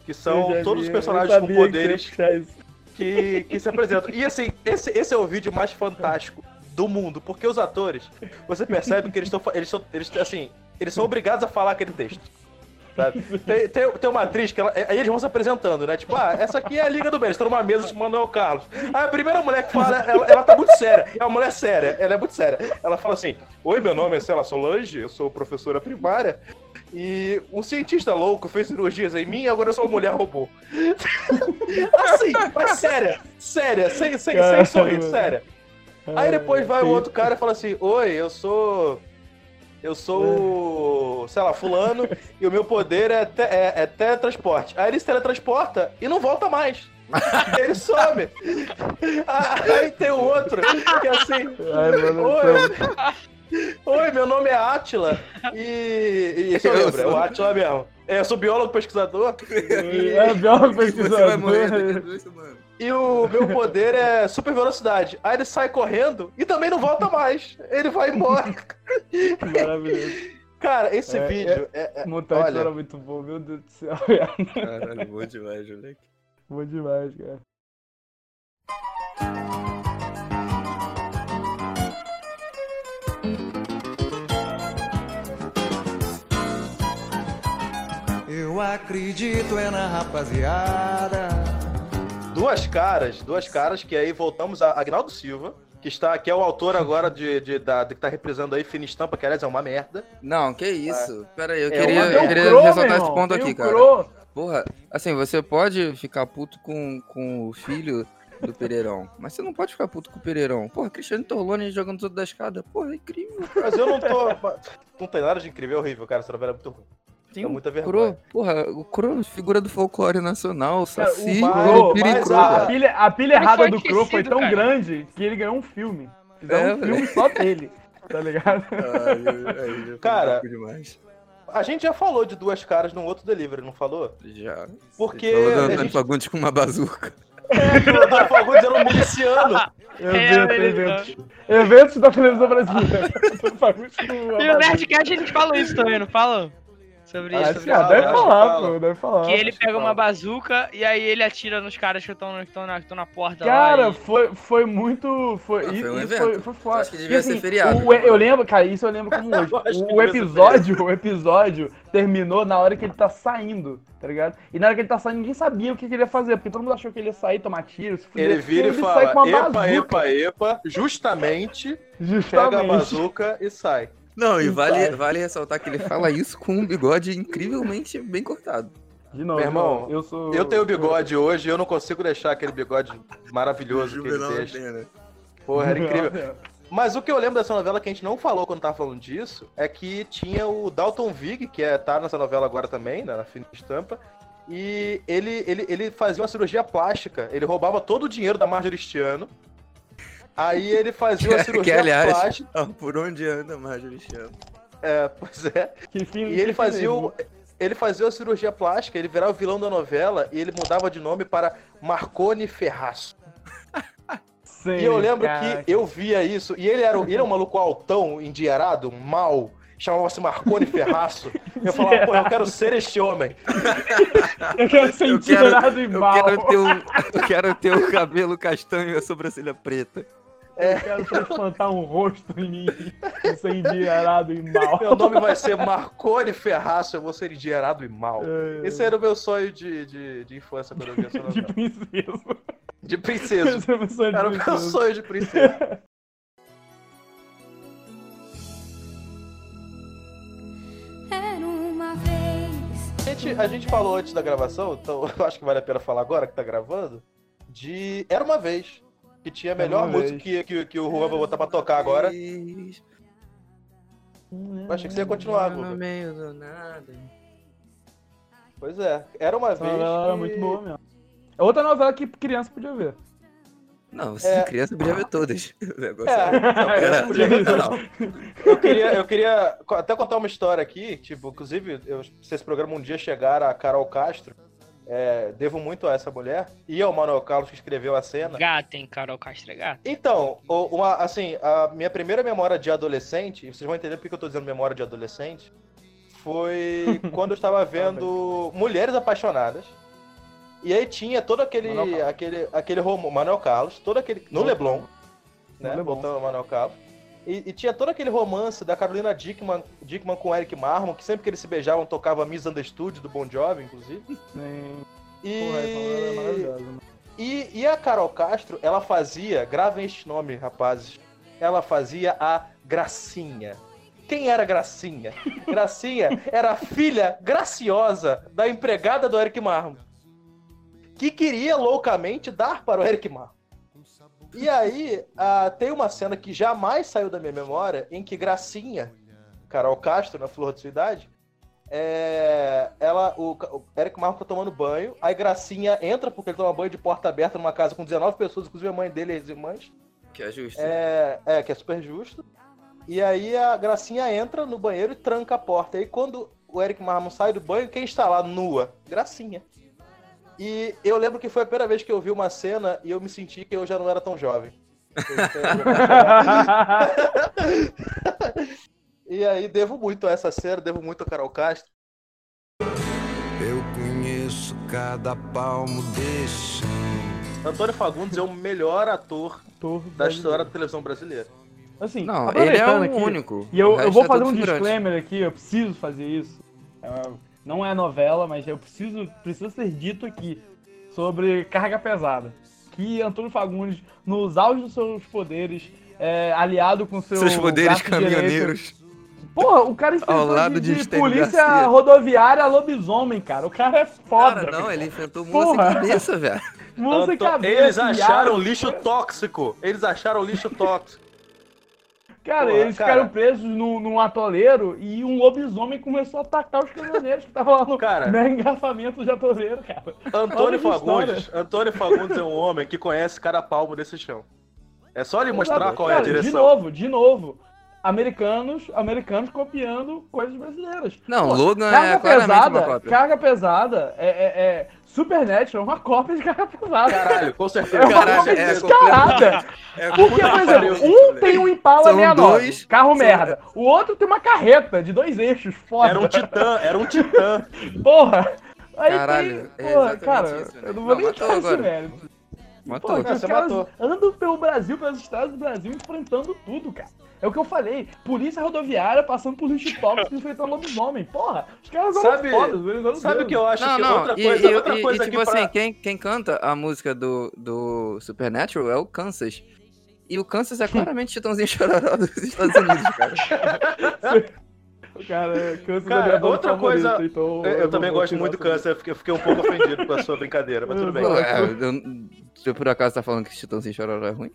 Que são já todos vi, os personagens com que poderes isso. que, que se apresentam. E assim, esse, esse é o vídeo mais fantástico do mundo, porque os atores, você percebe que eles estão, eles são, eles, assim, eles são obrigados a falar aquele texto. Sabe? Tem, tem, tem uma atriz que ela, aí eles vão se apresentando, né? Tipo, ah, essa aqui é a Liga do Bem, eles estão numa mesa chamando Manuel Carlos. Aí a primeira mulher que fala, ela, ela tá muito séria, é uma mulher séria, ela é muito séria. Ela fala assim: Oi, meu nome é Cela Solange, eu sou professora primária. E um cientista louco fez cirurgias em mim e agora eu sou uma mulher robô. assim, mas séria, séria, sem, sem, sem sorrir, séria. Aí depois vai o outro cara e fala assim: Oi, eu sou. Eu sou, sei lá, fulano, e o meu poder é, te, é, é teletransporte. Aí ele se teletransporta e não volta mais. Ele some. Aí tem o outro, que é assim. Ai, mano, Oi, Oi, meu nome é Atila. E. E isso eu Eu lembro, é o sou- Atila mesmo. É, eu sou biólogo pesquisador. É biólogo Você vai morrer daqui a pesquisador. duas semanas. E o meu poder é super velocidade. Aí ele sai correndo e também não volta mais. Ele vai embora. Maravilhoso. Cara, esse É, vídeo é. é- Mutante olha, era muito bom, meu Deus do céu. Caralho, bom demais, moleque. Bom demais, cara. Eu acredito é na rapaziada. Duas caras, duas caras que aí voltamos a Agnaldo Silva, que está que é o autor agora de, de, da, de que tá reprisando aí Fina Estampa, que aliás é uma merda. Não, que isso. Pera aí, eu É, queria, eu queria ressaltar esse ponto aqui, cara. Crow. Porra, assim, você pode ficar puto com, com o filho do Pereirão, mas você não pode ficar puto com o Pereirão. Porra, Cristiano Torlone jogando tudo da escada. Porra, é incrível. Mas eu não tô. não tem nada de incrível, é horrível, cara. Essa novela é muito ruim. Tem É o muita vergonha. porra, o Crow, figura do folclore nacional, Cara, Saci, o mas- Crow, mas mas a- pilha, a pilha errada do Crow foi tão cara. grande que ele ganhou um filme. Fizeram É, um filme só dele, tá ligado? Ai, ai, Cara, um. A gente já falou de duas caras num outro delivery, não falou? Já. Porque Falou do gente Fagundes com uma bazuca. o Fagundes era um miliciano. Evento, ele- eventos. Eventos da televisão brasileira. Fagundes com uma E no bazuca. Nerdcast a gente falou isso também, não falou? Sobre Ah, isso. Que fala, ah, deve falar, fala. pô, deve falar. Que ele pega uma fala. bazuca e aí ele atira nos caras que estão na, na porta Cara, lá. e- foi, foi muito. Foi, Ah, foi isso, um isso evento. foi, foi foda. Acho que devia E, ser feriado, o- né? eu lembro, cara, isso eu lembro como hoje. O episódio, o episódio terminou na hora que ele tá saindo, tá ligado? E na hora que ele tá saindo, ninguém sabia o que, que ele ia fazer, porque todo mundo achou que ele ia sair, tomar tiro, se fuder. Ele vira e sai fala: com uma epa, bazuca, epa, epa, justamente pega a Justamente. bazuca e sai. Não, e vale, vale ressaltar que ele fala isso com um bigode incrivelmente bem cortado. De novo, Meu irmão, eu sou. Eu tenho bigode hoje e eu não consigo deixar aquele bigode maravilhoso que ele deixa. Pena. Porra, era incrível. Mas o que eu lembro dessa novela que a gente não falou quando tava falando disso é que tinha o Dalton Vig, que é, tá nessa novela agora também, né, na Fina Estampa, E ele, ele, ele fazia uma cirurgia plástica. Ele roubava todo o dinheiro da Marjorie Stiano. Aí ele fazia uma Que, cirurgia aliás, plástica. ó, por onde anda Marjorie Chan? É, pois é. Que fim, E que ele fim fazia, o, ele fazia a cirurgia plástica, ele virava o vilão da novela e ele mudava de nome para Marconi Ferraço. Sei, E eu lembro cara. que eu via isso, e ele era, ele é um maluco altão, endinheirado, mal, chamava-se Marconi Ferraço. Eu falava, pô, eu quero ser este homem. Eu quero ser Eu intimidado e Eu mal. quero, ter um, eu quero ter o cabelo castanho e a sobrancelha preta. Eu quero transplantar um rosto em mim e ser endinheirado e mal. Meu nome vai ser Marconi Ferraço, eu vou ser endinheirado e mal. É, Esse era o meu sonho de, de, de infância quando eu via De novela. princesa. De princesa. Esse é o meu sonho de Era o meu princesa. sonho de princesa. Era uma vez. A gente, a gente falou antes da gravação, então eu acho que vale a pena falar agora que tá gravando, de Era Uma Vez, que tinha a melhor música que, que, que o Juan vai botar pra tocar agora. Eu achei que você ia continuar, No Guga. meio do nada. Pois é, Era Uma Vez era muito boa mesmo. É outra novela que criança podia ver. Não, você É. criança podia ver todas. É, não, podia ver Eu queria, eu queria até contar uma história aqui, tipo, inclusive, eu, se esse programa um dia chegar a Carol Castro, é, devo muito a essa mulher, e ao Manuel Carlos que escreveu a cena. Gata, hein, Carol Castro é gata. Então, uma, assim, a minha primeira memória de adolescente, e vocês vão entender por que eu tô dizendo memória de adolescente, foi quando eu estava vendo Mulheres Apaixonadas. E aí tinha todo aquele, aquele, aquele romo, Manuel Carlos, todo aquele, no Leblon, né, No Leblon. voltando ao Manuel Carlos. E, e tinha todo aquele romance da Carolina Dickman, Dickman com Eric Marmon, que sempre que eles se beijavam tocava Misunderstood do Bon Jovi, inclusive. Nem... E... Porra, essa é maravilhosa. né? E, e a Carol Castro, ela fazia, gravem este nome, rapazes, ela fazia a Gracinha. Quem era Gracinha? Gracinha era a filha graciosa da empregada do Eric Marmo, que queria loucamente dar para o Eric Marmo. E aí, ah, tem uma cena que jamais saiu da minha memória, em que Gracinha, Carol Castro, na flor de sua idade, é, ela, o, o Eric Marco tá tomando banho, aí Gracinha entra porque ele toma banho de porta aberta numa casa com 19 pessoas, inclusive a mãe dele e as irmãs. Que é justo. É, é, que é super justo. E aí a Gracinha entra no banheiro e tranca a porta. E aí quando o Eric Marmon sai do banho, quem está lá nua? Gracinha. E eu lembro que foi a primeira vez que eu vi uma cena e eu me senti que eu já não era tão jovem. e aí devo muito a essa cena, devo muito a Carol Castro. Eu conheço cada palmo desse. Antônio Fagundes é o melhor ator Ator da história da televisão brasileira. Assim, Não, ele é o aqui, único. E eu, eu vou é fazer um figurante. disclaimer aqui, eu preciso fazer isso. É, Não é novela, mas eu preciso, preciso ser dito aqui sobre carga pesada. Que Antônio Fagundes, nos auge dos seus poderes, é, aliado com seu Seus poderes braço direito- caminhoneiros. Porra, o cara enfrentou lado de, de de polícia Garcia. rodoviária lobisomem, cara. O cara é foda. Cara, não, cara. ele enfrentou moça Porra. cabeça, velho. Moça e Anto- cabeça, Eles acharam viado. lixo tóxico. Eles acharam lixo tóxico. Cara, Porra, eles cara. ficaram presos no, num atoleiro e um lobisomem começou a atacar os caminhoneiros que estavam lá no Cara. engarrafamento de atoleiro, cara. Antônio Fagundes, Antônio Fagundes é um homem que conhece cada palmo desse chão. É só ele mostrar Exato. qual é a Cara, direção. De novo, de novo. Americanos, americanos copiando coisas brasileiras. Não, Pô, Logan é carga claramente uma pesada, cópia. carga pesada é, é, é Supernatural, é uma cópia de carga pesada. Caralho, com É certeza. uma Caralho, cópia é descarada. É Porque, por exemplo, um tem um Impala São 69, dois- carro são- merda. O outro tem uma carreta de dois eixos, foda. Era um titã, era um titã. Porra! Aí Caralho, tem, é porra, exatamente cara, isso, né? eu não vou Não, nem nesse agora. mérito. Matou. Pô, Não, os você matou. andam pelo Brasil, pelas estradas do Brasil, enfrentando tudo, cara. É o que eu falei. Polícia rodoviária passando por lixo tóxico enfrentando lobisomem. Porra, os caras Sabe- fodas. Sabe o que eu acho Não, que não, outra e, coisa, e- outra e- coisa e, tipo pra... assim, quem, quem canta a música do, do Supernatural é o Kansas. E o Kansas é claramente Chitãozinho Chororó dos Estados Unidos, cara. Cara, câncer Cara, é meu adoro outra favorito, coisa- então Eu, eu não também gosto muito do câncer, eu fiquei, eu fiquei um pouco ofendido com a sua brincadeira, mas tudo bem. É, eu- você por acaso tá falando que Chitãozinho Chororó é ruim?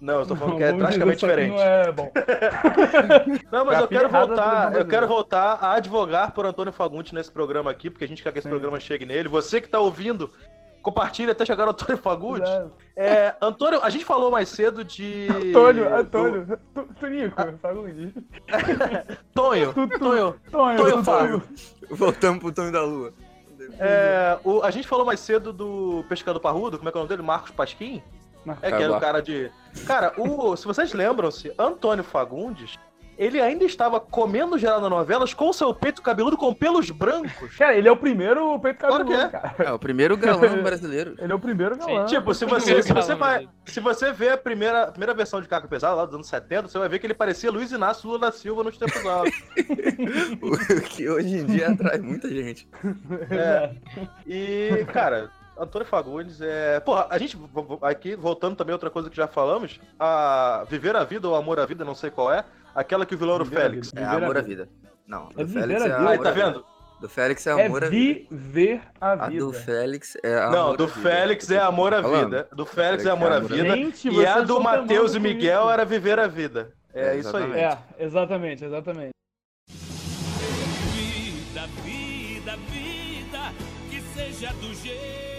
Não, eu tô falando que é drasticamente diferente. Não é bom. Não, mas eu quero voltar, eu quero voltar a advogar por Antônio Fagundes nesse programa aqui, porque a gente quer que esse Sim. programa chegue nele. Você que tá ouvindo, compartilha até chegar no Antônio Fagundes. É. É, Antônio, a gente falou mais cedo de. Antônio, do- Antônio. Tu- Tunico, Fagundes. Tonho, Tu- tu- Tonho. Tonho, Tonho Fábio. Voltamos pro Tonho da Lua. É, o- a gente falou mais cedo do pescador parrudo, como é que é o nome dele? Marcos Pasquim? Marcos É que era o cara de. Cara, o, se vocês lembram-se, Antônio Fagundes, ele ainda estava comendo geral nas novelas com seu peito cabeludo com pelos brancos. Cara, ele é o primeiro peito Claro cabeludo, que é. cara. É, o primeiro galão brasileiro. Ele é o primeiro galã. Tipo, se você, se você vai. Se você vê a primeira, a primeira versão de Caco Pesado, lá dos anos 70, você vai ver que ele parecia Luiz Inácio Lula da Silva nos tempos altos. O que hoje em dia atrai muita gente. É. E, cara, Antônio Fagundes é. Porra, a gente, aqui, voltando também outra coisa que já falamos, a Viver a Vida ou Amor à Vida, não sei qual é, aquela que o vilão era o a Félix. Vida. É a amor à vida. vida. Não, É do viver Félix a é vida. amor Aí, à tá vida. vendo? Do Félix é É amor à vida. viver a A vida. do Félix é amor Não, à do vida. Félix é Amor à. Vida. Do Félix é Amor à Vida. Gente, E a do Matheus e Miguel era Viver a Vida. É, É, isso aí. É, exatamente, exatamente. Vida, vida, vida, que seja do jeito.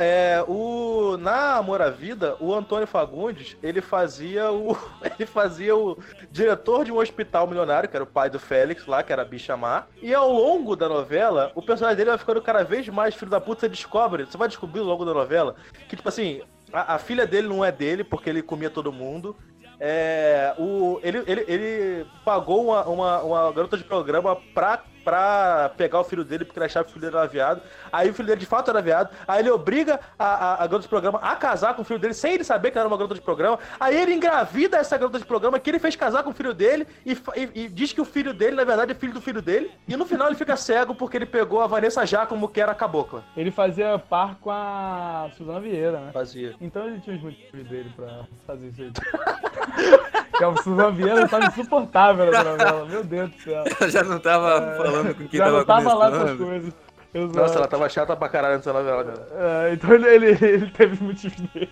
É, o na Amor à Vida, o Antônio Fagundes, ele fazia o ele fazia o diretor de um hospital milionário, que era o pai do Félix lá, que era a bicha má. E ao longo da novela, o personagem dele vai ficando cada vez mais filho da puta, você descobre, você vai descobrir ao longo da novela que tipo assim, a, a filha dele não é dele porque ele comia todo mundo. É, o, ele, ele, ele pagou uma, uma, uma garota de programa pra, pra pegar o filho dele, porque ele achava que o filho dele era viado. Aí o filho dele de fato era viado. Aí ele obriga a, a, a garota de programa a casar com o filho dele, sem ele saber que ela era uma garota de programa. Aí ele engravida essa garota de programa que ele fez casar com o filho dele e, e- e diz que o filho dele, na verdade, é filho do filho dele. E no final ele fica cego porque ele pegou a Vanessa Giacomo, que era a cabocla. Ele fazia par com a Suzana Vieira, né? Fazia. Então ele tinha os motivos dele pra fazer isso aí. Porque a Suzana Vieira tava insuportável na novela, meu Deus do céu. Eu já não tava falando com quem Já tava não tava lá começando. essas coisas. Exato. Nossa, ela tava chata pra caralho nessa novela, cara. É, então ele, ele, ele teve os motivos dele.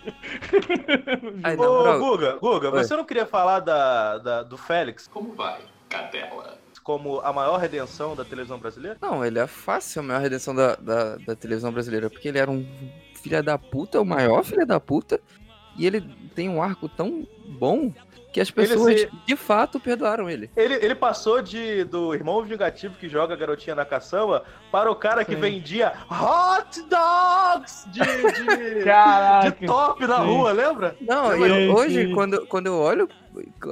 Ô, moral, Guga, Guga, Oi. você não queria falar da, da- do Félix Como vai, cadela? como a maior redenção da televisão brasileira? Não, ele é fácil a maior redenção da, da, da televisão brasileira, porque ele era um filho da puta, o maior filho da puta, e ele tem um arco tão bom que as pessoas se- de fato perdoaram ele. Ele, ele passou de do irmão vingativo que joga a garotinha na caçamba para o cara que Sim. vendia hot dogs de, de, de top na sim. rua, lembra? Não, eu- hoje, quando, quando eu olho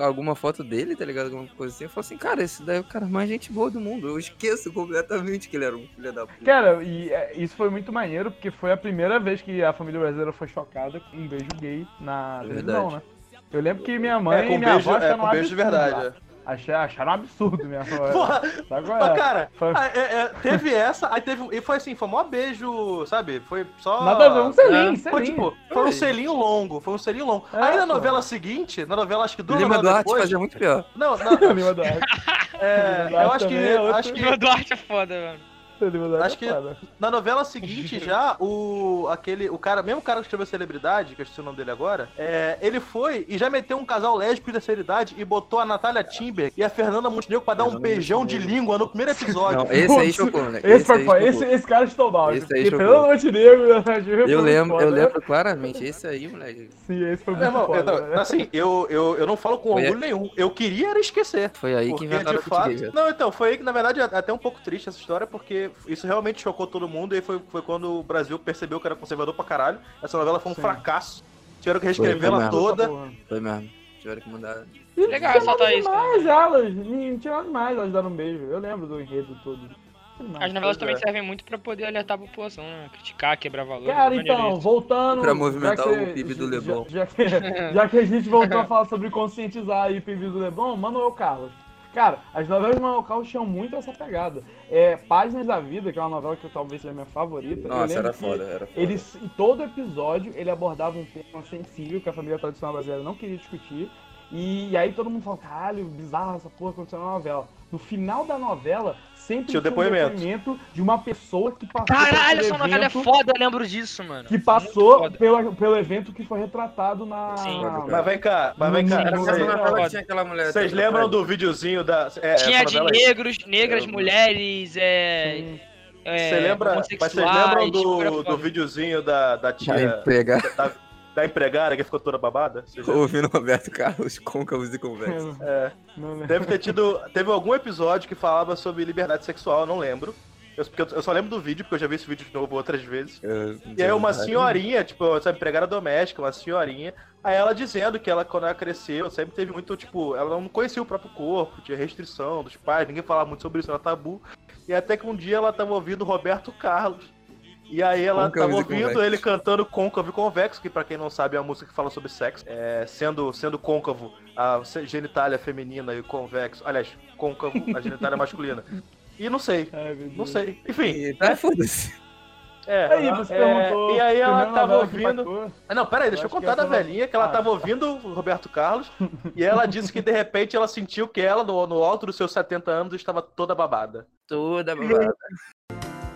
alguma foto dele, tá ligado? Alguma coisa assim, eu falo assim, cara, esse daí é o cara mais gente boa do mundo. Eu esqueço completamente que ele era um filho da puta. Cara, e é, isso foi muito maneiro, porque foi a primeira vez que a família brasileira foi chocada com um beijo gay na É televisão, verdade. né? Eu lembro que minha mãe É, com e minha beijo, avó é, com um beijo de verdade. lá. Achei- Acharam um absurdo minha avó. Porra, Sabe qual mas, é? cara, Foi- ah, é, é, teve essa, aí teve. E foi assim, foi mó beijo, sabe? Foi só. Nada a ver, um selinho, Foi selinho. tipo, foi um selinho longo, foi um selinho longo. É, aí na pô. novela seguinte, na novela acho que duas Lima novelas Duarte depois. fazia muito pior. Não, não, Lima Duarte. é, Lima eu Duarte acho que, é outro. acho que O Duarte é foda, mano. Acho é que- na novela seguinte já, o aquele, o cara, mesmo cara que escreveu Celebridade, que eu esqueci o nome dele agora, é, ele foi e já meteu um casal lésbico de terceira idade e botou a Natália Timber e a Fernanda Montenegro pra dar um Fernanda beijão de língua no primeiro episódio. Não, esse aí chocou, né? Esse, foi foda. chocou. esse, esse cara estou mal. Esse aí Porque chocou. Fernando Montenegro Nath Rivera Eu lembro, eu né? lembro claramente. Esse aí, moleque. Sim, esse foi muito irmão, foda. eu- né? assim, eu, eu, eu não falo com Foi- orgulho nenhum. Eu queria era esquecer. Foi aí que inventaram de fato. Não, então, foi aí que, na verdade, é até um pouco triste essa história, porque isso realmente chocou todo mundo e foi, foi quando o Brasil percebeu que era conservador pra caralho. Essa novela foi um Sim. fracasso. Tiveram que mesmo. toda. Foi mesmo. Tiveram que mudar. E Legal nada isso, demais elas. Não tinha demais elas deram um beijo. Eu lembro do enredo todo. As novelas também é. servem muito pra poder alertar a população, né? criticar, quebrar valores. Cara, então, isso. voltando. Pra já movimentar que o PIB do já- Leblon. Já, que, já que a gente voltou a falar sobre conscientizar aí o PIB do Leblon, Manuel Carlos. Cara, as novelas Manuel Carlos tinham muito essa pegada. É, Páginas da Vida, que é uma novela que talvez seja minha favorita. Nossa, era foda, era foda. Ele, em todo episódio, ele abordava um tema sensível que a família tradicional brasileira não queria discutir. E, aí todo mundo fala, caralho, bizarro essa porra acontecendo na novela. No final da novela, sempre Tinha o tinha depoimento. um depoimento de uma pessoa que passou Caralho, essa novela é evento, foda, eu lembro disso, mano. que passou foda. pelo, pelo evento que foi retratado na... Sim. Mas vem cá, mas vem cá. Vocês, não, essa não. novela que tinha aquela mulher. vocês toda lembram do videozinho da. É, Tinha de negros, negras, Eu- mulheres, é. Sim. é, Você lembra? Mas vocês lembram do, do videozinho da, da Vai tia. pegar. Da, da empregada que ficou toda babada? Ouvindo Roberto Carlos, côncavos e convexos. É. Não lembro. Deve ter tido. Teve algum episódio que falava sobre liberdade sexual, eu não lembro. Eu, porque eu- eu só lembro do vídeo, porque eu já vi esse vídeo de novo outras vezes. E aí uma senhorinha, tipo, essa empregada doméstica, uma senhorinha, aí ela dizendo que ela, quando ela cresceu, sempre teve muito, tipo, ela não conhecia o próprio corpo, tinha restrição dos pais, ninguém falava muito sobre isso, era tabu. E até que um dia ela tava ouvindo Roberto Carlos. E aí ela Côncavos tava ouvindo ele cantando côncavo e convexo, que pra quem não sabe é uma música que fala sobre sexo. É, sendo, sendo côncavo a genitália feminina e convexo, aliás, côncavo a genitália masculina. E não sei, Ai, não sei. Enfim, E tá, foda-se. é. Aí, você é, perguntou... E aí ela tava ouvindo. Ah, não, peraí, deixa eu, Eu contar da não- velhinha que ela Ah. tava ouvindo o Roberto Carlos e ela disse que de repente ela sentiu que ela, no, no alto dos seus 70 anos, estava toda babada. Toda babada.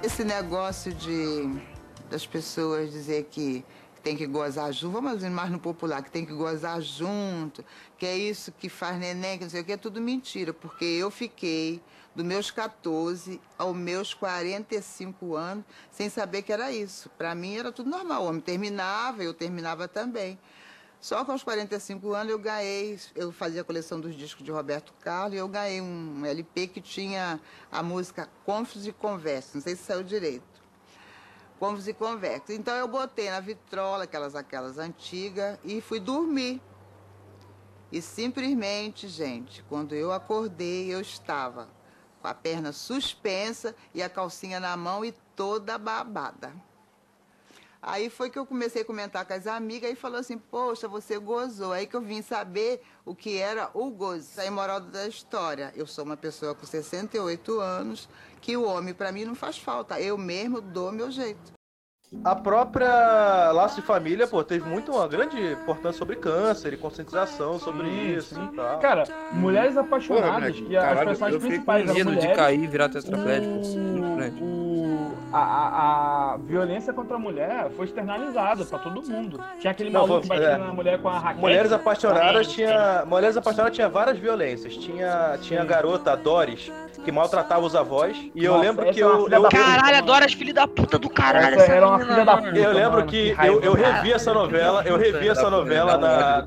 Esse negócio de das pessoas dizer que tem que gozar junto, vamos mais no popular, que tem que gozar junto, que é isso que faz neném, que não sei o que, é tudo mentira, porque eu fiquei dos meus 14 aos meus 45 anos sem saber que era isso. Para mim era tudo normal, o homem terminava, eu terminava também. Só que aos 45 anos eu ganhei, eu fazia a coleção dos discos de Roberto Carlos e eu ganhei um LP que tinha a música Confos e Conversas, não sei se saiu direito. Confos e Conversas. Então eu botei na vitrola, aquelas, aquelas antigas, e fui dormir. E simplesmente, gente, quando eu acordei, eu estava com a perna suspensa e a calcinha na mão e toda babada. Aí foi que eu comecei a comentar com as amigas e falou assim, poxa, você gozou. Aí que eu vim saber o que era o gozo. Aí moral da história, eu sou uma pessoa com 68 anos, que o homem para mim não faz falta. Eu mesmo dou meu jeito. A própria Laço de Família, pô, teve muito uma grande importância sobre câncer e conscientização sobre Sim, isso sim. e tal. Cara, mulheres Porra, apaixonadas, moleque, que as personagens fiquei principais eram medo de mulheres, cair e virar tetraplégico. o, a, a, a violência contra a mulher foi externalizada pra todo mundo. Tinha aquele Não, maluco que batia é. na mulher com a raquete. Mulheres Apaixonadas tinha. Mulheres Apaixonadas tinha várias violências. Tinha, tinha a garota, a Doris, que maltratava os avós. E eu Nossa, lembro que é eu. eu. Caralho, adoro as filhas da puta do caralho. Essa essa era uma menina, filha da puta. eu lembro mano, que, que eu, eu revi essa novela, eu revi essa novela na.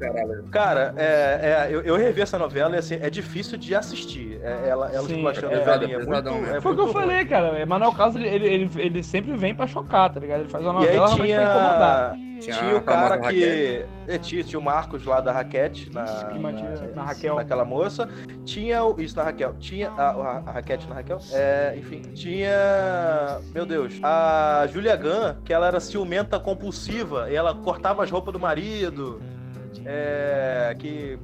Cara, é, é, eu, eu revi essa novela e assim, é difícil de assistir. É, ela ela Sim, esculachando é, velhinha. é muito, pesadão, né? é Foi o que eu muito falei, cara. Emanuel Carlos, ele, ele, ele, ele sempre vem pra chocar, tá ligado? Ele faz uma E aí novela realmente pra incomodar. Tinha, Tinha o cara que. é, tinha, tinha o Marcos lá da Raquete, na, na, na Raquel. naquela moça. Tinha o. Isso na Raquel. Tinha a, a, a Raquete na Raquel. É, enfim, tinha. Meu Deus. A Julia Gunn, que ela era ciumenta compulsiva e ela cortava as roupas do marido. É. Que.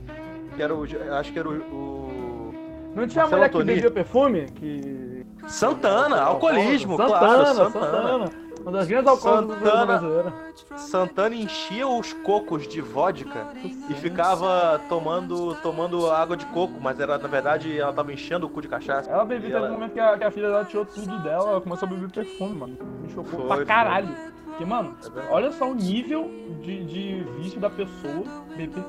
Que era o. Acho que era o. o Não tinha a mulher que bebia perfume? Que... Santana, alcoolismo, Santana, claro, Santana. Santana. Uma das grandes alcoólicas Santana. Santana enchia os cocos de vodka e ficava tomando, tomando água de coco, mas era na verdade ela tava enchendo o cu de cachaça. Ela bebia até ela- momento que a, que a filha dela tirou tudo dela, ela começou a beber perfume, mano. Me chocou Foi, pra foi. Porque, mano, É olha só o nível de, de vício da pessoa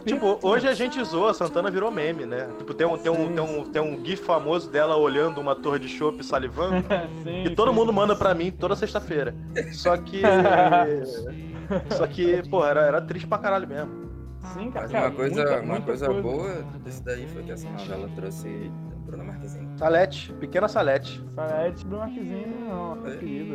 Tipo, hoje a gente zoa, a Santana virou meme, né? Tipo, tem um, tem um, tem um, tem um gif famoso dela olhando uma torre de chopp salivando. Sim, E todo sim. mundo manda pra mim toda sexta-feira. Só que. Só que, pô, era, era triste pra caralho mesmo. Sim, cara. Mas cara, uma coisa, muita- uma muita coisa boa desse daí foi que essa novela trouxe Bruna Marquezine. Salete, pequena Salete. Salete do Marquezinho, não, uma É. querida,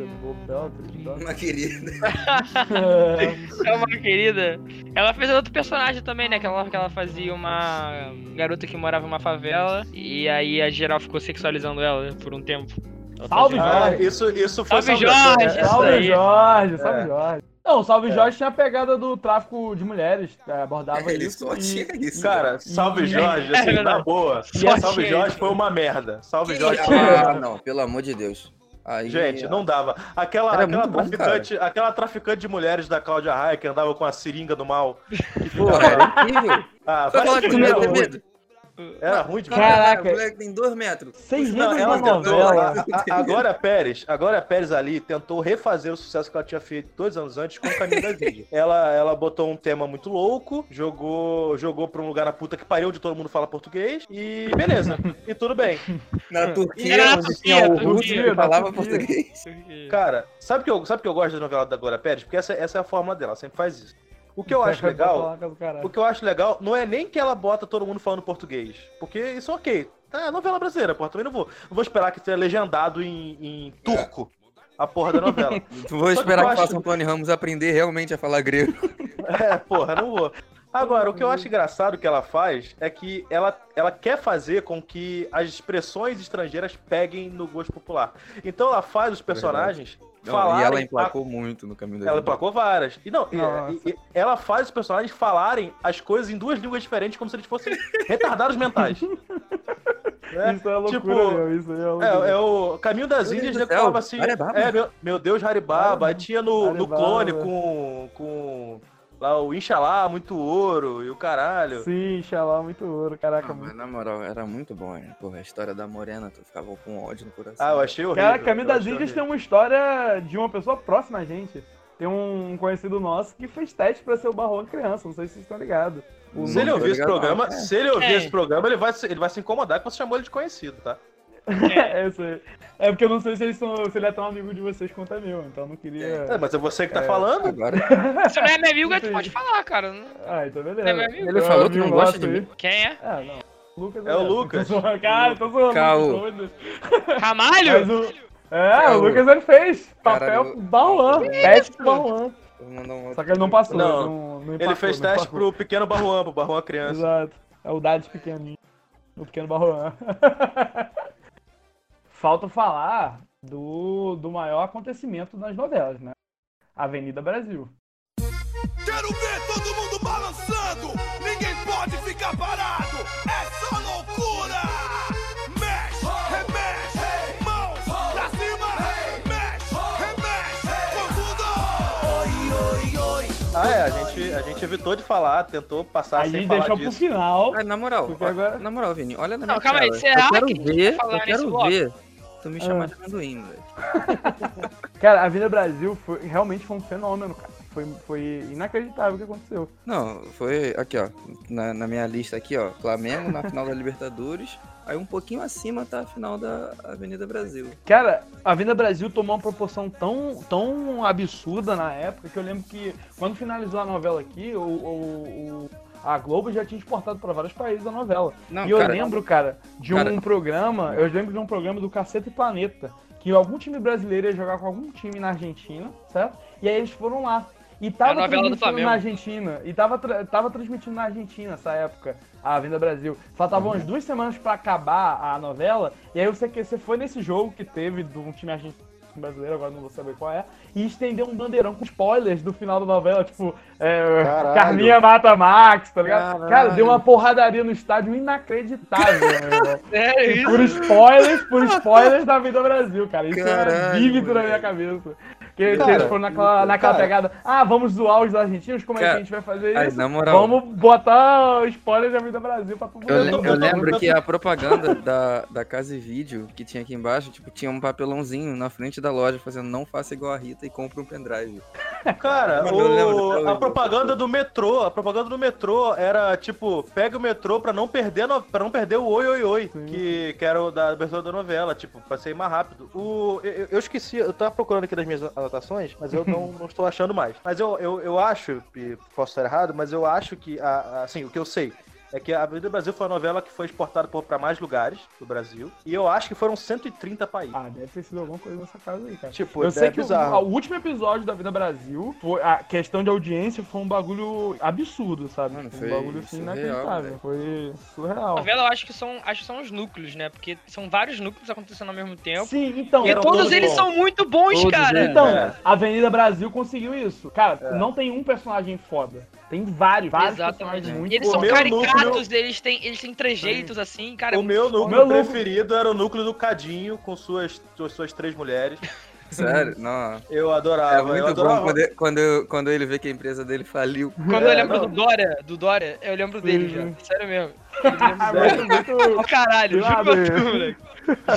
querida. Uma querida. É uma querida. Ela fez outro personagem também, né? Que ela, que ela fazia uma garota que morava numa favela. E aí a geral ficou sexualizando ela por um tempo. Ela Salve, fazia- Ah, Jorge. isso, isso foi Salve, Jorge! é- Isso Salve aí. Jorge, salve É. Jorge. Não, o Salve É. Jorge tinha a pegada do tráfico de mulheres, é, abordava Ele isso. só e- tinha isso. Cara, salve E- Jorge, assim, É na boa. Só Salve tinha Jorge foi uma merda. Salve Que- Jorge foi uma merda. Ah, não, pelo amor de Deus. Aí, Gente, não dava. Aquela, aquela, muito bom, traficante, aquela traficante de mulheres da Cláudia Raia que andava com a seringa do mal. Que Porra, era incrível. Ah, falar se que Era ruim de Caraca. O moleque tem dois metros. Seis livros ela da tentou, novela. a, a, a Glória Pérez, a Glória Pérez ali tentou refazer o sucesso que ela tinha feito dois anos antes com o Caminho das Índias. Ela, ela botou um tema muito louco, jogou, jogou pra um lugar na puta que pariu, onde todo mundo fala português, e beleza. E tudo bem. Na Turquia, Era na onde tinha o russo falava português. Cara, sabe que eu, sabe que eu gosto da novela da Glória Pérez? Porque essa, essa é a fórmula dela, ela sempre faz isso. O que eu acho legal, o que eu acho legal não é nem que ela bota todo mundo falando português, porque isso é ok. É novela brasileira, porra, também não vou, não vou esperar que seja legendado em, em turco a porra da novela. Vou Só esperar eu que acho- façam o Tony Ramos aprender realmente a falar grego. É, porra, não vou. Agora, o que eu acho engraçado que ela faz é que ela, ela quer fazer com que as expressões estrangeiras peguem no gosto popular. Então ela faz os personagens Não, falarem... e ela emplacou muito no caminho da Ela vida. emplacou várias. E não, e- Nossa. e- e ela faz os personagens falarem as coisas em duas línguas diferentes, como se eles fossem retardados mentais. É, Isso é loucura, tipo, meu. Isso aí é loucura. É, é o Caminho das Meu Índias, né, falava assim. Haribaba. É, meu, meu Deus, Haribaba. Aí tinha no, no Haribaba. clone com. com. Lá o Inxalá, muito ouro e o caralho. Sim, xalá, muito ouro. Caraca, Não, muito. mas na moral, era muito bom, né? Porra, a história da Morena, tu ficava com ódio no coração. Ah, eu achei horrível. Cara, Caminho das Índias tem uma história de uma pessoa próxima a gente. Tem um conhecido nosso que fez teste pra ser o Barrão criança, não sei se vocês estão ligados. Se ele ouvir esse programa, É. se ele ouvir É. esse programa, ele vai, se- ele vai se incomodar que você chamou ele de conhecido, tá? É, sei. É porque eu não sei se, eles são, se ele é tão amigo de vocês quanto é meu, então eu não queria. É, mas é você que tá É. falando. Agora, Se não é meu amigo, tu pode falar, cara. Ah, então beleza. Não é meu amigo? Ele falou que não gosta de aí. mim. Quem é? É, não. Lucas É o Lucas. Tô zoando, Cara, tô zoando. Caô. Ramalho? o... É, É o Lucas ele fez. Caralho, Papel. Teste vou mandar um outro. Só que ele não passou. Não, não, não Ele fez não teste pro pequeno Barruan, pro Barruan criança. Exato. É o Dades pequenininho. O pequeno Barruan. Falta falar do, do maior acontecimento das novelas, né? Avenida Brasil. Quero ver todo mundo balançando! Ninguém pode ficar parado! É só loucura! Mexe, remexe, mãos pra cima! Mexe, remexe, com tudo! Oi, oi, oi! Ah, é, a gente, a gente evitou de falar, tentou passar a sem gente falar deixou pro final. Ah, na moral, agora- na moral, Vini, olha na Não, minha calma aí, cara. será eu quero que a gente vai ver, falar eu nesse quero bloco? Tu me chamar Ah. de amendoim, velho. Cara, a Avenida Brasil foi, realmente foi um fenômeno, cara. Foi, foi inacreditável o que aconteceu. Não, foi aqui, ó, na, na minha lista aqui, ó, Flamengo na final da Libertadores, aí um pouquinho acima tá a final da Avenida Brasil. Cara, a Avenida Brasil tomou uma proporção tão, tão absurda na época que eu lembro que quando finalizou a novela aqui, o, o- o- a Globo já tinha exportado para vários países a novela. Não, e eu cara, lembro, cara, de um cara- programa, eu lembro de um programa do Cacete Planeta, que algum time brasileiro ia jogar com algum time na Argentina, certo? E aí eles foram lá. E tava A novela do transmitindo na Argentina. E tava, tra- tava transmitindo na Argentina essa época, a Avenida Brasil. Faltavam umas duas semanas pra acabar a novela. E aí que- você foi nesse jogo que teve de um time argentino brasileiro, agora não vou saber qual é, e estendeu um bandeirão com spoilers do final da novela, tipo, é. Carminha mata Max, tá ligado? Caralho. Cara, deu uma porradaria no estádio inacreditável, meu irmão. É isso. por spoilers, por spoilers da Vida Brasil, cara. Isso é Caralho, vívido na minha cabeça. Que Cara, eles foram naquela, naquela cara. pegada, ah, vamos zoar os argentinos, como é que a gente vai fazer aí, isso? na moral- Vamos botar spoiler da Vida Brasil pra todo Eu, mundo. le- eu lembro que a propaganda da, da Casa e Vídeo que tinha aqui embaixo, tipo, tinha um papelãozinho na frente da loja fazendo não faça igual a Rita e compre um pendrive. Cara, eu lembro o- a propaganda do metrô, a propaganda do metrô era tipo, pega o metrô pra não perder, no, pra não perder o oi oi oi, Sim. que, que era o da abertura da novela, tipo, pra ser mais rápido. O, eu, eu esqueci, eu tava procurando aqui nas minhas anotações, mas eu não, não estou achando mais. Mas eu, eu, eu acho, posso estar errado, mas eu acho que, a- assim, o que eu sei é que a Avenida Brasil foi uma novela que foi exportada para mais lugares do Brasil, e eu acho que foram 130 países. Ah, deve ter sido alguma coisa nessa casa aí, cara. Tipo, Eu é sei que o, o último episódio da Vida Brasil, foi, a questão de audiência foi um bagulho absurdo, sabe? Mano, foi um foi bagulho assim surreal, inacreditável. velho. Foi A surreal. novela eu acho que são, acho que são os núcleos, né? Porque são vários núcleos acontecendo ao mesmo tempo. Sim, então. E eram todos todos eles bons. são muito bons, Todos cara. eles. Então, É. a Avenida Brasil conseguiu isso. Cara, não tem um personagem foda. Tem vários, vários Exatamente. personagens muito E eles são caricatos, núcleo- eles têm, eles têm trejeitos assim, cara. é o muito meu núcleo Meu núcleo- preferido era o núcleo do Cadinho, com suas, suas, suas três mulheres. Sério? Não. Eu É adorava, eu muito adorava. bom quando, quando, quando ele vê que a empresa dele faliu. Quando eu É, lembro não. do Dória, do Dória, eu lembro dele já. Sim. Sério mesmo. Eu lembro dele. muito. Ó, caralho, juro pra tu, moleque.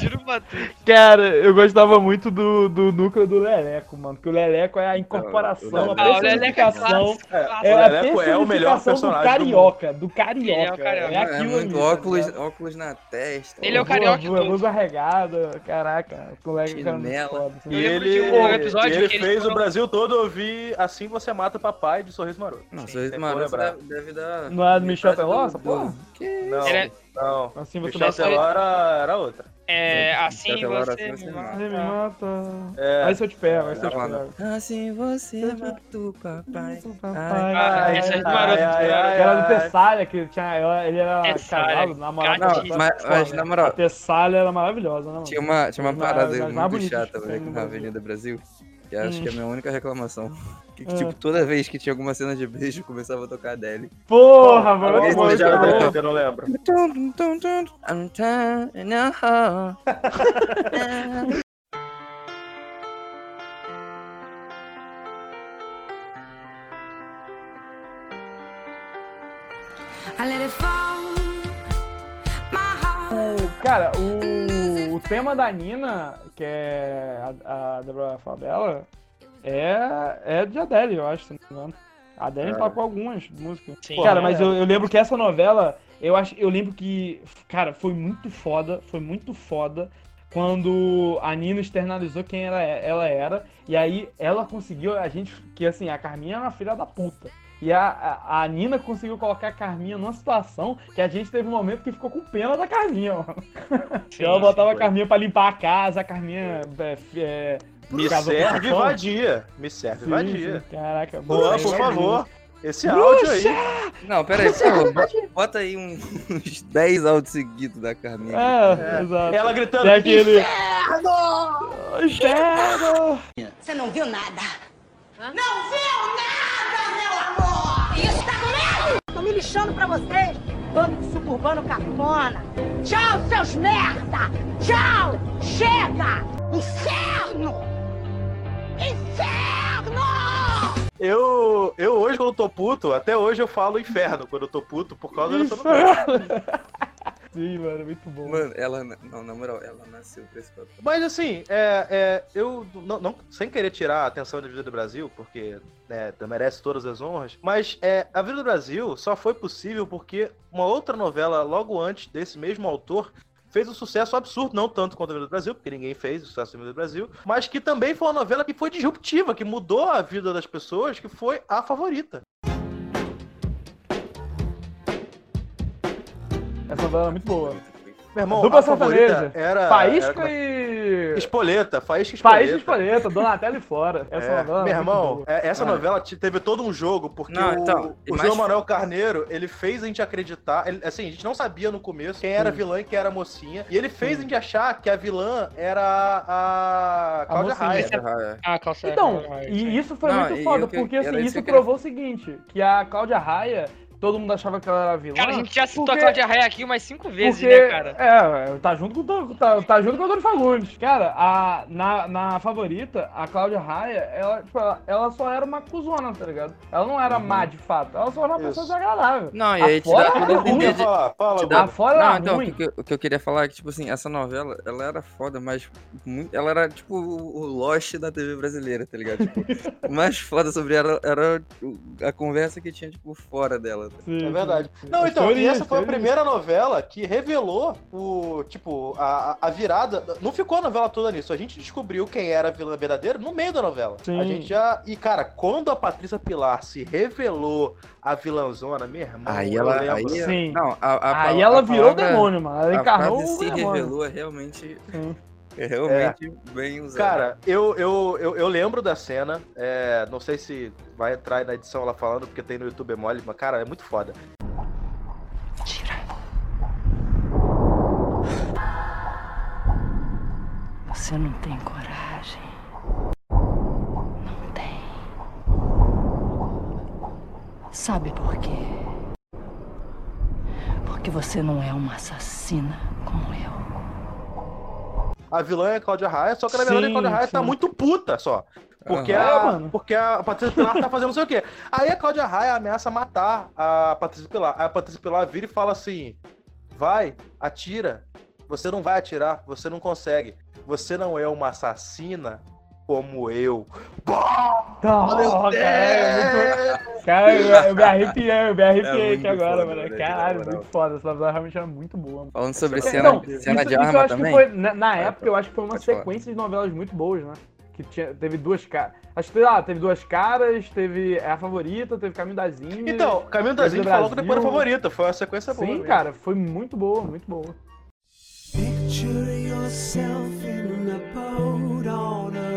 Juro pra tu. Cara, eu gostava muito do, do núcleo do Leleco, mano. Que o Leleco é a incorporação, Não, a o Ah, o Leleco é personificação. É. É O a Leleco é o melhor personificação do personagem do carioca, do carioca. Ele é o carioca. É É aquilo muito ali, óculos, tá óculos na testa. Ele é o carioca boa, todo. blusa regada, caraca, o Chinela. foda. E ele, um episódio ele que eles fez foram- o Brasil todo ouvir Assim Você Mata Papai de Sorriso Maroto. Não, Sim, sorriso como maroto deve, deve dar. Não é do Michel do- porra? Que Não, Ele é- não. Assim você. Teló era, era outra. É, Sim, assim aquela hora você assim me você mata. Você me mata. É. Aí se eu te pego, aí se eu te pego. Assim você mata o papai. Papai. Ah, esse é maroto. Era do Tessália, que ele, tinha, ela- ele era casado, namorado. Não, mas, mas na moral, A Tessália era maravilhosa, né, mano? tinha uma, tinha uma parada muito chata, velho, no na Brasil. Avenida Brasil. Que acho Hum. que é a minha única reclamação. Que, É. tipo, toda vez que tinha alguma cena de beijo, começava a tocar Adele. Porra, mano. Que você música já eu não lembro. Cara, o, o tema da Nina, que é a, a Débora Fabela, é, é de Adele, eu acho, se não me engano. A Adele É. tocou algumas músicas. Sim. Cara, é. mas eu, eu lembro que essa novela, eu acho, eu lembro que, cara, foi muito foda, foi muito foda quando a Nina externalizou quem ela, é- ela era, e aí ela conseguiu, a gente, que assim, a Carminha é uma filha da puta. E a, a, a Nina conseguiu colocar a Carminha numa situação que a gente teve um momento que ficou com pena da Carminha, mano. Sim, ela botava a Carminha pra limpar a casa, a Carminha é, é, Me serve vadia. Me serve Sim, vadia. Caraca, boa, por favor. Esse áudio aí. Não, pera aí, bota aí um- uns 10 áudios seguidos da Carminha. É, exato. Ela gritando. Aquele. Inferno! Inferno! Você não viu nada? Não viu nada, meu amor! Isso tá comigo? Tô me lixando pra vocês, bando de suburbano cafona. Tchau, seus merda! Tchau! Chega! Inferno! Inferno! Eu, eu hoje, quando eu tô puto, até hoje eu falo inferno quando eu tô puto por causa dessa novela. Sim, mano, muito bom. Mano, ela, não, na moral, ela nasceu pra esse papel. Mas assim, é, é, eu não, não- sem querer tirar a atenção da vida do Brasil, porque né, merece todas as honras, mas é, a vida do Brasil só foi possível porque uma outra novela logo antes desse mesmo autor fez um sucesso absurdo, não tanto quanto a do Brasil, porque ninguém fez o sucesso da do Brasil, mas que também foi uma novela que foi disruptiva, que mudou a vida das pessoas, que foi a favorita. Essa novela é muito boa. Meu irmão, Dupla sertaneja. era... Faísca era... e. Espoleta, Faísca e Espoleta. Faísca e Espoleta, Donatello e Flora. Essa É, novela. meu é muito irmão, é, essa novela te- teve todo um jogo, porque Não, o, então, o mais- João Manuel Carneiro, ele fez a gente acreditar, ele- assim, a gente não sabia no começo quem era Sim. vilã e quem era mocinha, e ele fez a gente achar que a vilã era a, a Cláudia. Raia. Ah, calça. Então, e isso foi Não, muito foda, o que- porque assim, isso provou o seguinte, que a Cláudia Raia, todo mundo achava que ela era vilã. Cara, a gente já citou porque- a Cláudia Raia aqui umas cinco vezes, porque, né, cara? É, tá junto com, o- tá, tá junto com o Antônio Fagundes. Cara, a, na, na favorita, a Cláudia Raia, ela, tipo, ela, ela só era uma cuzona, tá ligado? Ela não era Uhum. má de fato, ela só era uma pessoa desagradável. Não, e A aí te dá era tudo ruim. de- Fala, fala, te dá- Não, então, o ruim. que, o que eu queria falar é que, tipo assim, essa novela, ela era foda, mas muito, ela era, tipo, o o Lost da TV brasileira, tá ligado? Tipo, o mais foda sobre ela era o- a conversa que tinha, tipo, fora dela. Sim, É verdade. sim, sim. Não, então, e essa foi a primeira novela que revelou o, tipo, a, a a virada. Não ficou a novela toda nisso. A gente descobriu quem era a vilã verdadeira no meio da novela. Sim. A gente já. E, cara, quando a Patrícia Pilar se revelou a vilãozona, meu irmão. Aí ela. Aí, Sim. Não, a, a, Aí a ela virou o palavra- demônio, mano. Ela A encarnou frase o se demônio. revelou é realmente. Sim. É realmente bem usado. Cara, eu, eu, eu, eu lembro da cena. é, não sei se vai entrar na edição ela falando, porque tem no YouTube é mole, mas, cara, é muito foda. Você não tem coragem. Não tem. Sabe por quê? Porque você não é uma assassina como eu. A vilã é a Cláudia Raia, só que na verdade a Cláudia Raia tá sim. muito puta só. Porque, Aham. a, É, mano. porque a Patrícia Pilar tá fazendo não sei o quê. Aí a Cláudia Raia ameaça matar a Patrícia Pilar. Aí a Patrícia Pilar vira e fala assim: vai, atira. Você não vai atirar, você não consegue. Você não é uma assassina como eu. Não, Meu cara, é muito- cara, eu, eu me arrepiei, eu me arrepiei É aqui agora, foda, mano. moleque, Caralho, muito foda. Essa novela realmente era muito boa. mano. Falando sobre Então, cena, isso- cena isso de eu arma acho que também. foi, na, na época, eu acho que foi uma pode falar. sequência de novelas muito boas, né? Que tinha, teve duas caras. Acho que ah, teve duas caras, teve É a Favorita, teve Caminho das Índias. Então, Caminho das Índias falou que depois era Brasil. favorita. Foi uma sequência boa. Sim, mesmo. cara, foi muito boa, muito boa. Picture yourself in a boat on a.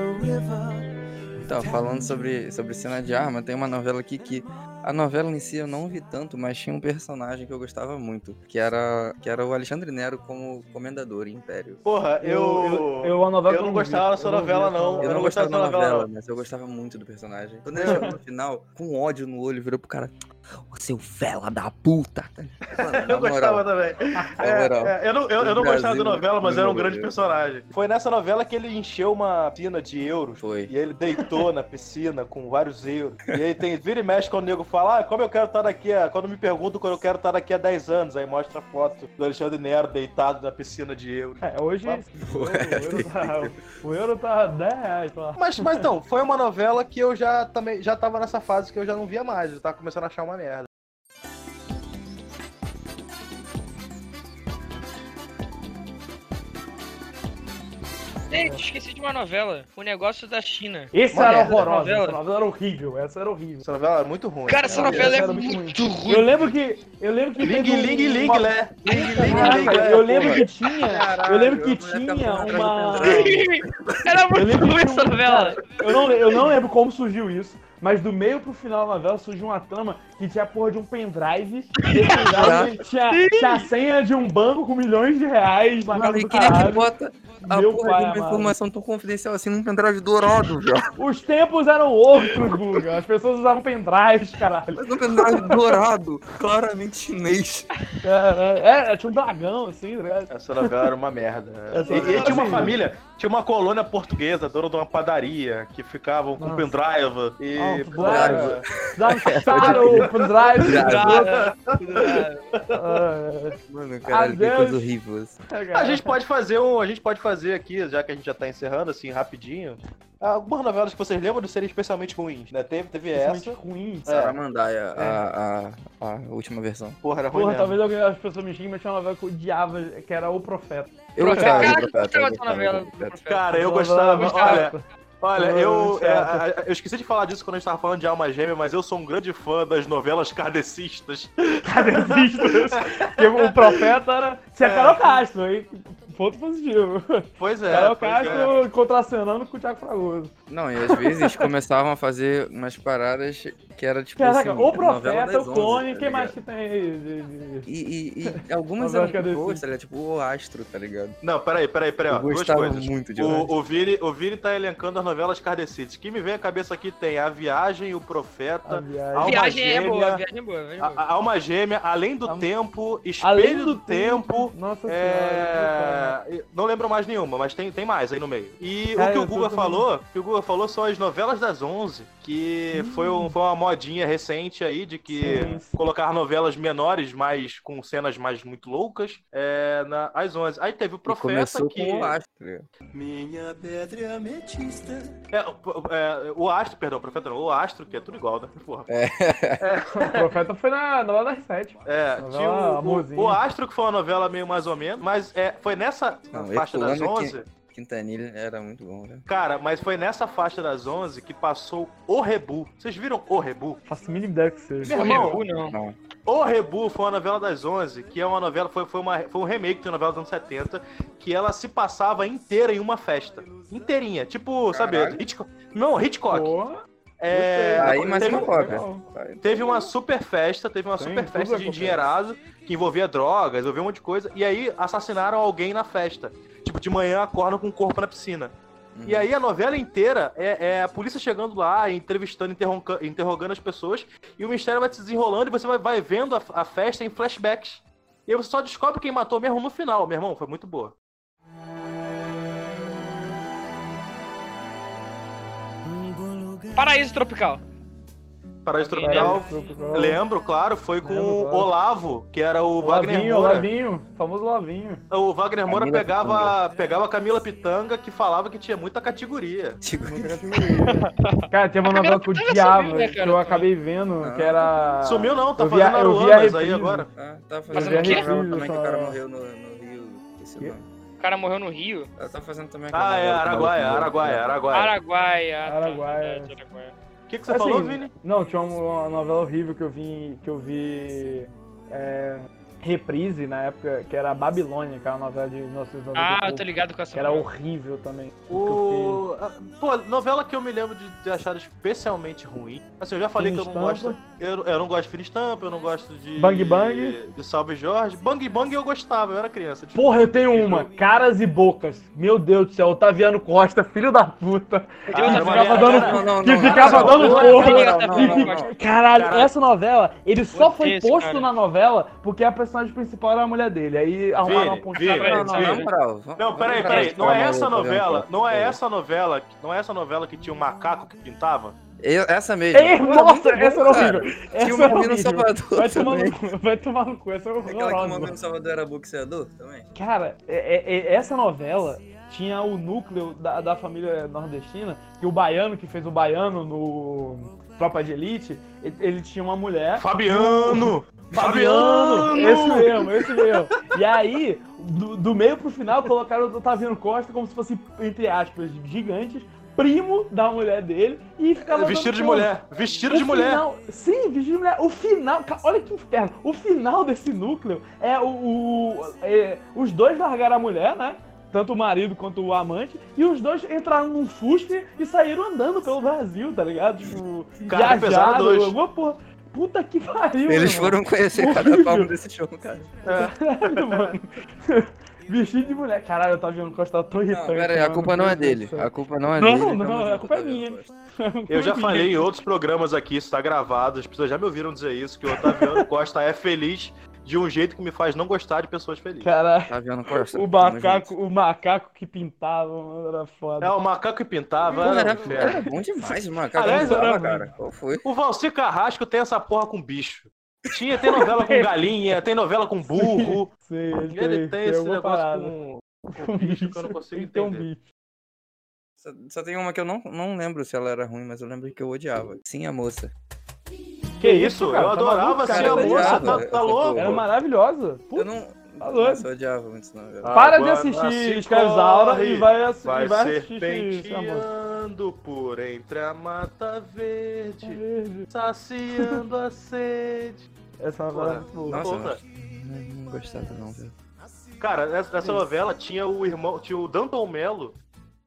Então, falando sobre, sobre cena de arma, tem uma novela aqui que. A novela em si eu não vi tanto, mas tinha um personagem que eu gostava muito, que era, que era o Alexandre Nero como comendador em Império. Porra, eu. eu, eu, a novela eu não gostava eu não vi novela, não. Eu Eu não gostava gostava da novela, novela, mas eu gostava muito do personagem. Quando ele chegou no final, com ódio no olho, virou pro cara, ô seu fela da puta. Mano, Eu gostava também. É, é, eu não, eu, eu não O gostava Brasil da novela, mas era um grande personagem. Foi nessa novela que ele encheu uma piscina de euros. Foi. E ele deitou na piscina com vários euros. E aí tem vira e mexe quando o nego fala, ah, como eu quero estar daqui a... Quando me perguntam quando eu quero estar daqui a 10 anos, aí mostra a foto do Alexandre Nero deitado na piscina de euros. É, hoje Mas- o, o euro tá, o euro tá 10 reais. Mas, mas então, foi uma novela que eu já também já tava nessa fase que eu já não via mais, eu tava começando a achar uma merda. Gente, esqueci de uma novela. O negócio da China. Esse Uma era horrorosa, novela. essa novela era horrível, essa era horrível. Essa novela é muito ruim. Cara, essa Essa novela é era muito ruim. Eu lembro que. Eu lembro que. Ling, um- ling, ling, uma- lé. Ling, ling, ling, lé. eu lembro que tinha. Caralho, eu lembro que tinha tá uma. Era Eu muito lembro ruim essa novela. cara, eu, não, eu não lembro como surgiu isso, mas do meio pro final da novela surgiu uma trama que tinha a porra de um pendrive. E pendrive tinha, tinha a senha de um banco com milhões de reais na Mano, casa e do quem é que bota a Meu porra pai de uma informação tão confidencial assim num pendrive dourado, velho? Os tempos eram outros, Guga. As pessoas usavam pendrives, caralho. Mas um pendrive dourado, claramente chinês. Era, era, tinha um dragão, assim, ligado? Essa novela era uma merda. Essa E, e tinha uma família, tinha uma colônia portuguesa, dona de uma padaria, que ficavam com Nossa. pendrive. E, Ah, pendrive. era- Dançaram o pendrive. Cara, Ah, Mano, caralho, que Adeus. coisa horrível. assim. é, A gente pode fazer um. A gente pode fazer aqui, já que a gente já tá encerrando, assim, rapidinho. Algumas novelas que vocês lembram de serem especialmente ruins, né? Teve, teve essa. ruim. É. Saramandaia, a, a, a última versão. Porra, era ruim Porra, mesmo. talvez alguém, as pessoas me xinguem, mas tinha uma novela que eu odiava, que era O Profeta. Eu gostava do Cara, Profeta. Cara, eu Uma gostava. novela Olha. Olha, eu, é, eu esqueci de falar disso quando a gente tava falando de alma gêmea, mas eu sou um grande fã das novelas kardecistas. Cadecistas. Porque o Profeta era. Tinha É. Carol Castro, aí. Ponto positivo. Pois é. Carol pois Castro contracenando com o Thiago Fragoso. Não, e às vezes começavam a fazer umas paradas que era tipo Caraca, assim, o Profeta, o Clone, 11, tá quem mais que tem aí? de- de- E, e, e algumas é boas, desse. tá ligado? Tipo o Astro, tá ligado? Não, peraí, peraí, peraí. Ó, Eu gostava coisas. muito de. O, o, Vini, o Vini tá elencando as novelas kardecitas. Que me vem à cabeça aqui tem A Viagem, O Profeta, A viagem. Alma Viagem é Gêmea, boa, viagem é boa, viagem é a, boa. a Alma Gêmea, Além do Alma- Tempo, Espelho Além do, do Tempo. Nossa É... senhora. Não lembro mais nenhuma, mas tem, tem mais aí no meio. E Cara, o que o eu Guga falou, o que o Guga falou são as novelas das 11, que foi, um- foi uma modinha recente aí de que Sim, sim. colocar novelas menores, mas com cenas mais muito loucas, é, na, às 11. Aí teve o Profeta começou que com o Astro. Minha pedra ametista. é, o- é, o Astro, perdão, o Profeta não, o Astro, que é tudo igual, né? Porra. O Profeta foi na novela das sete. É, Novela tinha o, o, o Astro, que foi uma novela meio mais ou menos, mas é, foi nessa Não, faixa das Herculano 11. Quintanilha era muito bom, velho. Cara, mas foi nessa faixa das 11 que passou o Rebu. Vocês viram o Rebu? Faço a mínima ideia que seja. Meu irmão, Rebu, não. Não. O Rebu foi uma novela das 11, que é uma novela, foi, foi, uma, foi um remake de uma novela dos anos 70, que ela se passava inteira em uma festa. Inteirinha. Tipo, sabe, Caralho. Hitchcock. Não, Hitchcock. Porra. É, Aí mais teve, uma cópia. teve uma super festa, teve uma Sim, super festa de cópia. endinheirado, que envolvia drogas, envolvia um monte de coisa, e aí assassinaram alguém na festa. Tipo, de manhã acordam com o corpo na piscina. Uhum. E aí a novela inteira é, é a polícia chegando lá, entrevistando, interroga- interrogando as pessoas, e o mistério vai se desenrolando e você vai, vai vendo a, a festa em flashbacks. E aí você só descobre quem matou mesmo no final, meu irmão, foi muito boa. Paraíso Tropical. Paraíso Alguém Tropical. Tropical. Lembro, claro, foi com Lembro, o claro. Olavo, que era o Wagner Lavinho, Moura. Lavinho, famoso Lavinho. O Wagner Moura Camila pegava, pegava a Camila Pitanga, que falava que tinha muita categoria. Muita categoria. Cara, tem uma novela que eu Camila odiava, sumiu, né, que cara? eu acabei vendo, Ah. que era... Sumiu não, tá eu fazendo Aruanas aí agora. Ah, tava Fazendo o quê? também que o cara morreu no, no Rio. Esqueci o nome. O cara morreu no Rio. Ela tá fazendo também Ah, é com o Araguaia, Araguaia. Araguaia. Araguaia. tá, Araguaia. Araguaia. O que, que você Assim, falou, Vini? Não, tinha uma, uma novela horrível que eu vi, que eu vi é, reprise na época, que era Babilônia, que era uma novela de 1990. Ah, e eu tô ligado com essa. Que era horrível também. O... ah, Pô, novela que eu me lembro de, de achar especialmente ruim. Assim, eu já falei que eu não Estampa. gosto. Eu, eu não gosto de Fina Estampa, eu não gosto de. Bang Bang. De Salve Jorge. Bang Bang eu gostava, eu era criança. Tipo, Porra, eu tenho uma. Caras e bocas. Meu Deus do céu, Otaviano Costa, filho da puta. Ah, que ficava dando, que ficava dando porra. E. Caralho, essa novela, ele só foi posto na novela porque a personagem principal era a mulher dele. Aí arrumaram uma pontinha pra Não, ele. não, Não, peraí, peraí. Não é essa novela. Não é essa novela. Não é essa novela que tinha um macaco que pintava? Eu- essa mesmo. Ei, Pô, nossa, essa era cara. horrível. Tinha Essa uma menina no. Salvador Vai tomar no cu, vai tomar no cu, essa é Aquela que o horrorosa. Momento no Salvador era boxeador também. Cara, é- é- é- essa novela tinha o núcleo da, da família nordestina, que o baiano que fez o baiano no Tropa de Elite, ele, ele tinha uma mulher. Fabiano! Fabiano! Esse mesmo, esse mesmo. E aí, do, do meio pro final, colocaram o Otaviano Costa como se fosse, entre aspas, gigantes, primo da mulher dele, e ficava. Vestido dando de mulher. Vestido O de mulher. final- sim, vestido de mulher. O final, olha que inferno. O final desse núcleo é o. o- é, os dois largaram a mulher, né? Tanto o marido quanto o amante, e os dois entraram num Fusca e saíram andando pelo Brasil, tá ligado? Tipo, Cara, viajaram, dois. alguma porra. Puta que pariu, Eles mano. foram conhecer cada Horrível. palmo desse show, cara. Caralho, mano. Vestido de mulher. Caralho, eu tava vendo Costa tão irritante. Não, pera aí, a mano. culpa não é dele. A culpa não é Não, dele. não, realmente a culpa é minha. Eu já falei em outros programas aqui, isso tá gravado, as pessoas já me ouviram dizer isso, que o Otaviano Costa é feliz de um jeito que me faz não gostar de pessoas felizes. Caralho. Costa. O tamo macaco, o macaco que pintava, mano, era foda. É, o macaco que pintava era, era, um inferno. era bom demais, mano. Cara, Aliás, era cara. Qual foi? O Valcir Carrasco tem essa porra com bicho. Tinha, tem novela com galinha, tem novela com burro. Sei, ele, Ele tem esse alguma negócio parada. com, com bicho que eu não consigo Tem um entender. bicho. Só, só tem uma que eu não, não lembro se ela era ruim, mas eu lembro que eu odiava. Sim, a moça. Que isso? cara? eu Tá adorava assim cara? a Eu moça, tá, eu- tá eu- louco? Era maravilhosa. Eu Puta, não. tá. Nossa, eu odiava muito essa novela. Ah, Para de assistir Escravizaura e vai, assi- Vai e vai assistir serpenteando por entre a mata verde, saciando a sede. Essa novela é. Nossa, Porra. não, não gostava não, velho. Cara, nessa, nessa novela tinha o irmão, tinha o Danton Mello,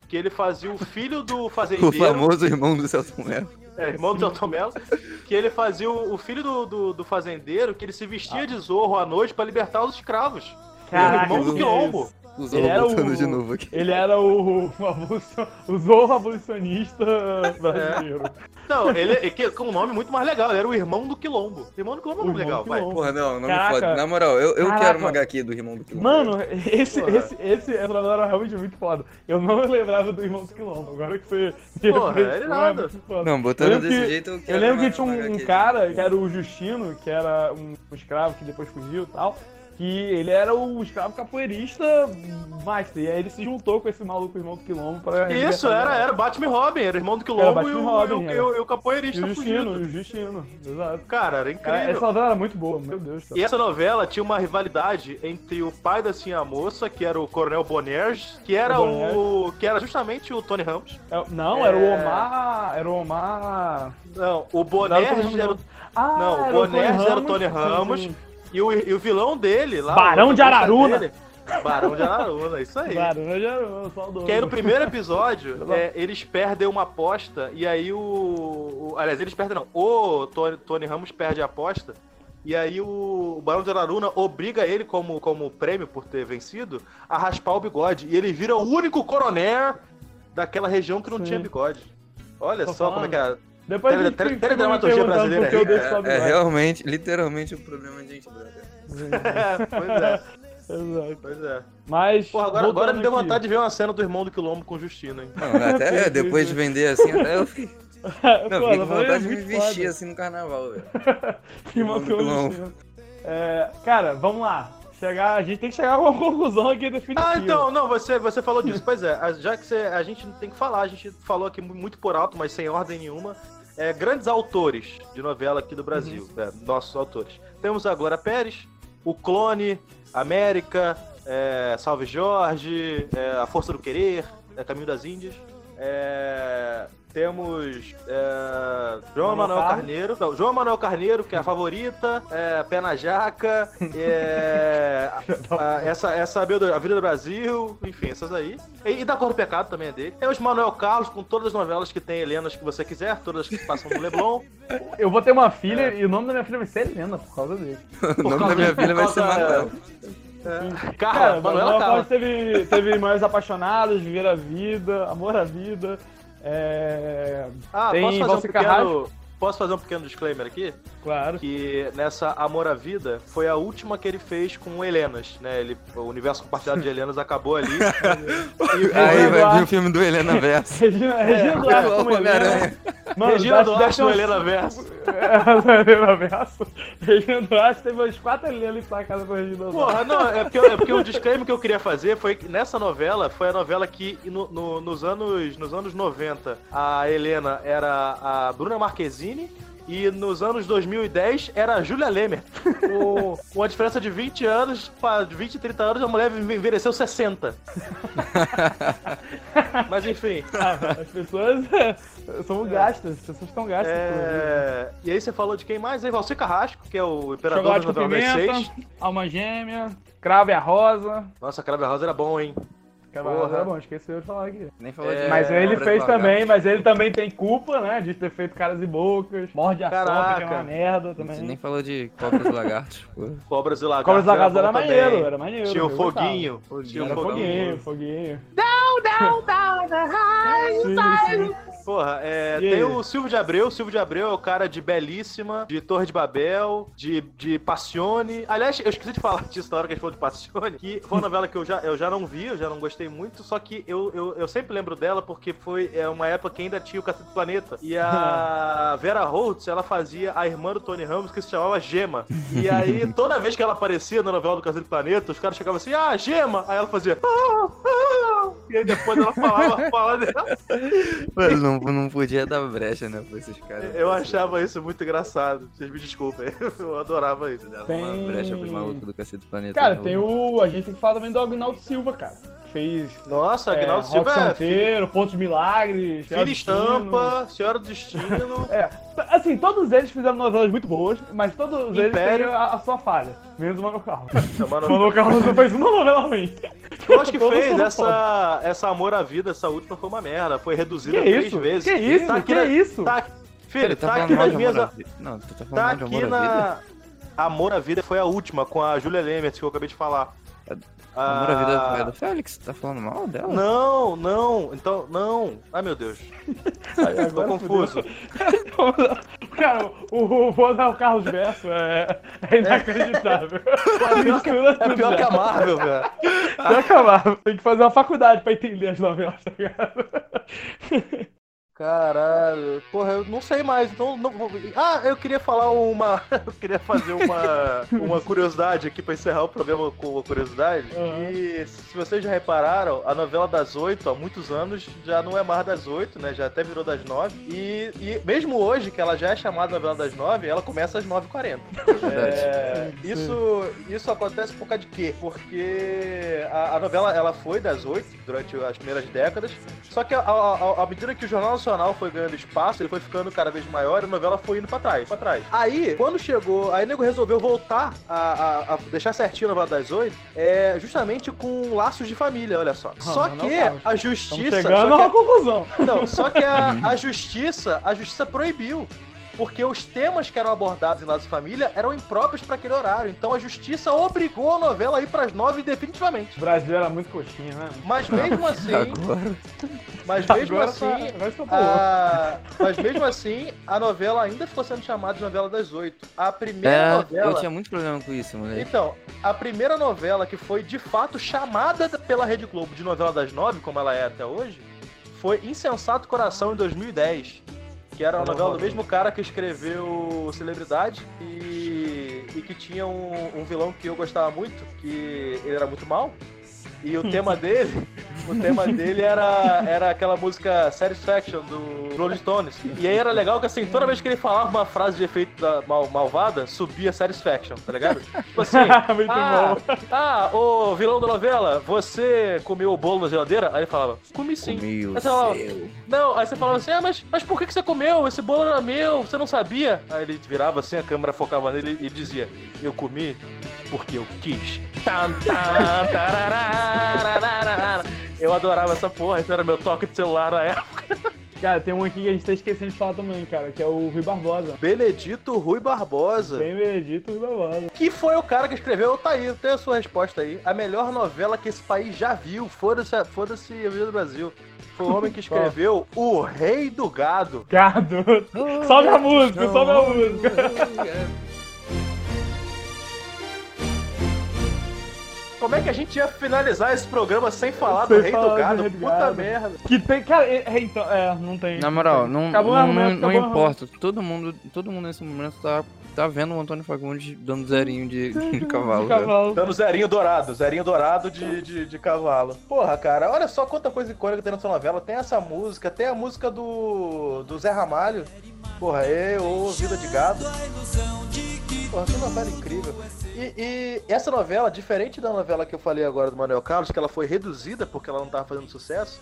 que ele fazia o filho do O fazendeiro. famoso irmão do Celso Mello. É, irmão do Danton Mello, que ele fazia o, o filho do, do, do fazendeiro, que ele se vestia de zorro à noite pra libertar os escravos. Caraca, irmão do quilombo. Isso. Os Ele era voltando o- de novo aqui. Ele era o, o, abolicio- o zorro abolicionista brasileiro. Não, ele é que- com um nome muito mais legal, ele era o irmão do quilombo. Irmão do quilombo é O muito legal, vai. Porra, não, não Caraca. me fode. Na moral, eu, eu Caraca. quero uma HQ do irmão do Quilombo. Mano, esse, Porra. esse, esse, essa era realmente muito foda. Eu não lembrava do Irmão do Quilombo. Agora que você. Porra, é pô, nada. foda. Não, Eu botando lembro desse que- jeito, eu Eu quero lembro uma- que tinha um, um cara, que era o Justino, que era um, um escravo que depois fugiu e tal. Que ele era o escravo capoeirista master. E aí ele se juntou com esse maluco irmão do Quilombo pra. Isso, era, era Batman Robin, era irmão do quilombo e o, Robin, e o- e o, o E capoeirista o Justino, fugido. o Justino, exato. Cara, era Cara, incrível. essa novela era muito boa, meu Deus céu. E essa novela tinha uma rivalidade entre o pai da Sim a Moça, que era o Coronel Bonerges, que era O o. que era justamente o Tony Ramos. É, Não, era o É. Omar. Era o Omar. Não, o Bonerges era o. Ah, Não, o Bonerges era o Tony Ramos. E o, e o vilão dele lá. Barão de Araruna. dele- Barão de Araruna, isso aí. Eu já era saudoso. Que aí no primeiro episódio, é, eles perdem uma aposta, e aí o, o- Aliás, eles perdem não. O Tony, Tony Ramos perde a aposta, e aí o, o Barão de Araruna obriga ele, como, como prêmio por ter vencido, a raspar o bigode. E ele vira o único coronel daquela região que não Sim. tinha bigode. Olha Tô só como é que é. Depois a Tele- gente tele- teledramaturgia brasileira por que eu aí. deixo só É, é bigode. realmente, literalmente o problema de gente brother. pois é, Exato. pois é. Mas. Porra, agora, agora me deu voltando vontade de ver uma cena do irmão do Quilombo com o Justino, hein? Não, até depois de vender assim, até eu fiquei. Não, Pô, fiquei com vontade de me vestir foda. assim no carnaval, velho. Irmão do. Pilão. É, cara, vamos lá. Chegar, a gente tem que chegar a uma conclusão aqui definitiva. Ah, então, não, você, você falou disso. Pois é, a- já que você, a gente tem que falar, a gente falou aqui mu- muito por alto, mas sem ordem nenhuma. É, grandes autores de novela aqui do Brasil, é, nossos autores. Temos a Glória Pérez, o Clone, América, é, Salve Jorge, é, A Força do Querer, é, Caminho das Índias. É, temos é, João Manuel. Carneiro, não, João Manuel Carneiro, que é a favorita, é, Pé na Jaca, é, a- essa, essa a Vida- do Brasil, enfim, essas aí. E, e da Cor do Pecado também é dele. Temos Manuel Carlos com todas as novelas que tem Helenas que você quiser, todas que passam no Leblon. Eu vou ter uma filha e o nome da minha filha vai ser Helena por causa dele. O nome da minha filha vai ser Manuel. É, Cara, Manuel. Carlos teve, teve Maiores Apaixonados, Viver a Vida, Amor à Vida. É... Ah, tem posso fazer, um pequeno, posso fazer um pequeno disclaimer aqui? Claro. Que nessa Amor à Vida foi a última que ele fez com Helenas, né? Ele, o universo compartilhado de Helenas acabou ali. E- Aí vai vir o filme do Helena Verso. Regina, Regina Duarte como Helena. Homem-Aranha. Mano, Regina Duarte no ter uns- Helena Verso. É, Helena Verso. Regina Duarte teve umas quatro Helenas pra casa com a Regina Duarte. Porra, não, é porque, é porque o disclaimer que eu queria fazer foi que nessa novela, foi a novela que no- no- nos, anos, nos anos 90 a Helena era a Bruna Marquezine e nos anos 2010 era a Julia Lemer. Com, uma diferença de 20 anos, de 20, 30 anos, a mulher envelheceu 60. Mas enfim. Ah, As pessoas são gastas, as pessoas estão gastas. É... E aí você falou de quem mais? Aí Valci Carrasco, que é o imperador Chocolate pimenta, seis. alma gêmea, cravo e a rosa. Nossa, Crave Rosa era bom, hein? Cravo a rosa era bom, esqueceu de falar aqui. Nem falou É, de Mas ele fez também, mas ele também tem culpa, né? De ter feito caras e bocas. Morde a sopa, que é uma merda Você também. nem falou de Cobras e Lagartos. pô. Cobras e Lagartos. Cobras e Lagartos era bom maneiro, era maneiro. Tinha o gostava. foguinho. Tinha o Era foguinho, foguinho. Sim, sim. Porra, é, tem o Silvio de Abreu. O Silvio de Abreu é o cara de Belíssima, de Torre de Babel, de, de Passione. Aliás, eu esqueci de falar disso na hora que a gente falou de Passione, que foi uma novela que eu já, eu já não vi, eu já não gostei muito, só que eu, eu, eu sempre lembro dela porque foi é, uma época que ainda tinha o Cacete do Planeta. E a Vera Holtz, ela fazia a irmã do Tony Ramos, que se chamava Gema. E aí, toda vez que ela aparecia na novela do Cacete do Planeta, os caras chegavam assim, ah, Gema! Aí ela fazia, ah, ah, e aí depois ela falava, falava dela. Mas não, não podia dar brecha, né, pra esses caras. Eu achava isso muito engraçado. Vocês me desculpem. Eu adorava isso. Dava Tem- uma brecha pros malucos do Cacete do Planeta. Cara, não. tem o. A gente tem que falar também do Agnaldo Silva, cara. Fez. Nossa, é, Agnaldo Rock Silva é Santeiro, Pontos de filho estampa, senhora do destino. É, assim, todos eles fizeram novelas muito boas, mas todos eles Império. têm a, a sua falha. Menos o Mano Carlos. Mano, O Mano Carlos não fez uma novela ruim. eu acho que Todos fez essa, essa Amor à Vida, essa última foi uma merda. Foi reduzida Que três isso? vezes. Que isso? Tá aqui Que na- isso? Tá, filho, tá tá aqui nas minhas. Amor à Vida? Não, tu tá falando Tá aqui Amor à Vida? na. Amor à Vida foi a última, com a Julia Lemert, que eu acabei de falar. Amor à Vida Ah, é do Félix? Tá falando mal dela? Não, não, então, não. Ai meu Deus. Aí Tô confuso. Cara, o, o Ronaldo Carlos Verso é, é inacreditável. É pior que a Marvel, velho. Pior que a Marvel. Tem que fazer uma faculdade pra entender as novelas, tá ligado? Caralho, porra, eu não sei mais. Então, não Ah, eu queria falar uma. Eu queria fazer uma, uma curiosidade aqui pra encerrar o programa com uma curiosidade. Uhum. E se vocês já repararam, a novela das oito, há muitos anos, já não é mais das oito, né? Já até virou das nove. E, e mesmo hoje, que ela já é chamada novela das nove, ela começa às 9h40. É, isso, isso acontece por causa de quê? Porque a, a novela ela foi das oito durante as primeiras décadas, só que à medida que o Jornal Nacional foi ganhando espaço, ele foi ficando cada vez maior e a novela foi indo pra trás, pra trás. Aí, quando chegou, aí o nego resolveu voltar a, a- a deixar certinho a novela das oito, é, justamente com laços de família, olha só. só não, que calma. a justiça... chegando uma a- conclusão. não, só que a, a justiça, a justiça proibiu. Porque os temas que eram abordados em Laços de Família eram impróprios para aquele horário. Então a justiça obrigou a novela a ir para as nove definitivamente. O Brasil era muito coxinha, né? Mas mesmo assim, Agora. mas mesmo Agora assim, tá- agora escapou. a, mas mesmo assim, a novela ainda ficou sendo chamada de novela das oito. A primeira É, novela. eu tinha muito problema com isso, moleque. Então, a primeira novela que foi de fato chamada pela Rede Globo de novela das nove, como ela é até hoje, foi Insensato Coração em 2010. Que era uma Ela novela do mesmo cara que escreveu Celebridade e, e que tinha um, um vilão que eu gostava muito, que ele era muito mal. E o tema dele, o tema dele era, era aquela música Satisfaction do Rolling Stones. E aí era legal que assim, toda vez que ele falava uma frase de efeito da mal, malvada, subia Satisfaction, tá ligado? Tipo assim, Muito ah, bom. ah, ô vilão da novela, você comeu o bolo na geladeira? Aí ele falava, comi sim. Comi Aí você falava, não, aí você falava assim, ah, mas, mas por que, que você comeu? Esse bolo era meu, você não sabia? Aí ele virava assim, a câmera focava nele e dizia, eu comi porque eu quis. Eu adorava essa porra, esse era meu toque de celular na época. Cara, tem um aqui que a gente tá esquecendo de falar também, cara, que é o Rui Barbosa. Benedito Rui Barbosa. Bem Benedito Rui Barbosa. Que foi o cara que escreveu, tá aí, tem a sua resposta aí. A melhor novela que esse país já viu, foda-se foda-se a vida do Brasil. Foi o homem que escreveu O Rei do Gado. Gado. Sobe a música, sobe a música. Como é que a gente ia finalizar esse programa sem falar Sem do Rei falar do do Gado? Rei do Puta Gado. merda. Que tem, cara, é, é, então, é, não tem. Na moral, não, não, Acabou não, argumento, não, importa. Todo mundo, todo mundo nesse momento tá, tá vendo o Antônio Fagundes dando zerinho de, de cavalo. De cavalo. Dando zerinho dourado, zerinho dourado de, de, de cavalo. Porra, cara, olha só quanta coisa icônica tem nessa novela. Tem essa música, tem a música do, do Zé Ramalho. Porra, eu, Vida de Gado. Porra, que novela incrível. E, e essa novela, diferente da novela que eu falei agora do Manuel Carlos, que ela foi reduzida porque ela não tava fazendo sucesso,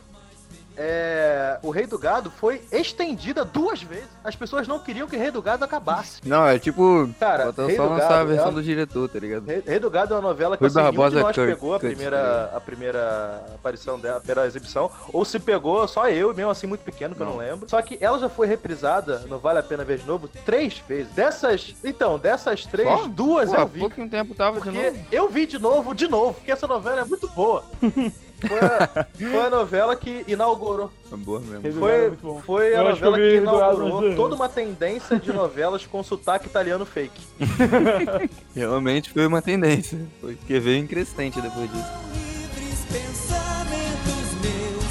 é, o Rei do Gado foi estendida duas vezes. As pessoas não queriam que o Rei do Gado acabasse. Não, é tipo. Cara, Rei só do lançar Gado, a versão ela- do diretor, tá ligado? Rei, Rei do Gado é uma novela que assim, nenhum de nós Kurt- pegou a primeira, a primeira aparição dela, a primeira exibição, ou se pegou só eu, mesmo assim muito pequeno, que eu não lembro. Só que ela já foi reprisada, não vale a pena ver de novo, três vezes. Dessas, então, dessas três, Só? duas Pô, eu vi. pouquinho tempo tava de novo. eu vi de novo, de novo, porque essa novela é muito boa. Foi a, foi a novela que inaugurou. É boa mesmo. Gado é Foi, foi a novela que inaugurou toda uma tendência de novelas com sotaque italiano fake. Realmente foi uma tendência. Foi que veio em crescente depois disso.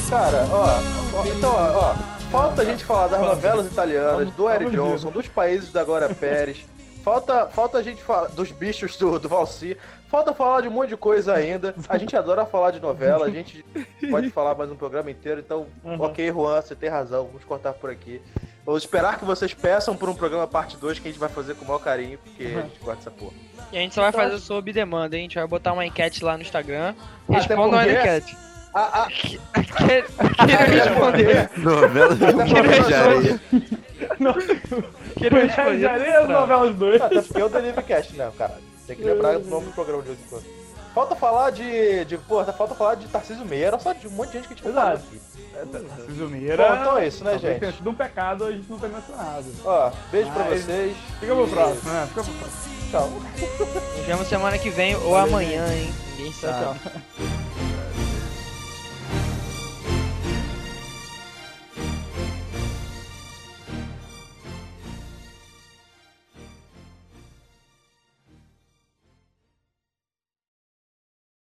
Cara, ó, ó, então, ó, ó, falta a gente falar das novelas italianas, do Eric Johnson, dos países da Glória Pérez. Falta, falta a gente falar dos bichos do, do Valci. Falta falar de um monte de coisa ainda. A gente adora falar de novela, a gente pode falar mais um programa inteiro. Então, Uhum. ok, Juan, você tem razão. Vamos cortar por aqui. Vamos esperar que vocês peçam por um programa parte 2 que a gente vai fazer com o maior carinho, porque a gente gosta dessa porra. E a gente só vai fazer sob demanda, hein? A gente vai botar uma enquete lá no Instagram. Até Respondam a porque- enquete. Ah, ah, Quero responder. Novela de Areia. Quero responder. de areia as novelas dois. Até porque é o Deliverycast, né, cara? Tem que lembrar do nome do programa de vez em quando. Falta falar de. de porra, falta falar de Tarcísio Meira, era só de um monte de gente que a gente falou aqui. Tarcísio Meira. Bom, então é isso, né, gente? sido um pecado a gente não ter mencionado. Ó, beijo pra Mas- vocês. Fica pro próximo, né? Fica pro próximo. Tchau. Nos vemos semana que vem ou amanhã, hein? Ninguém Tchau, sabe. tchau.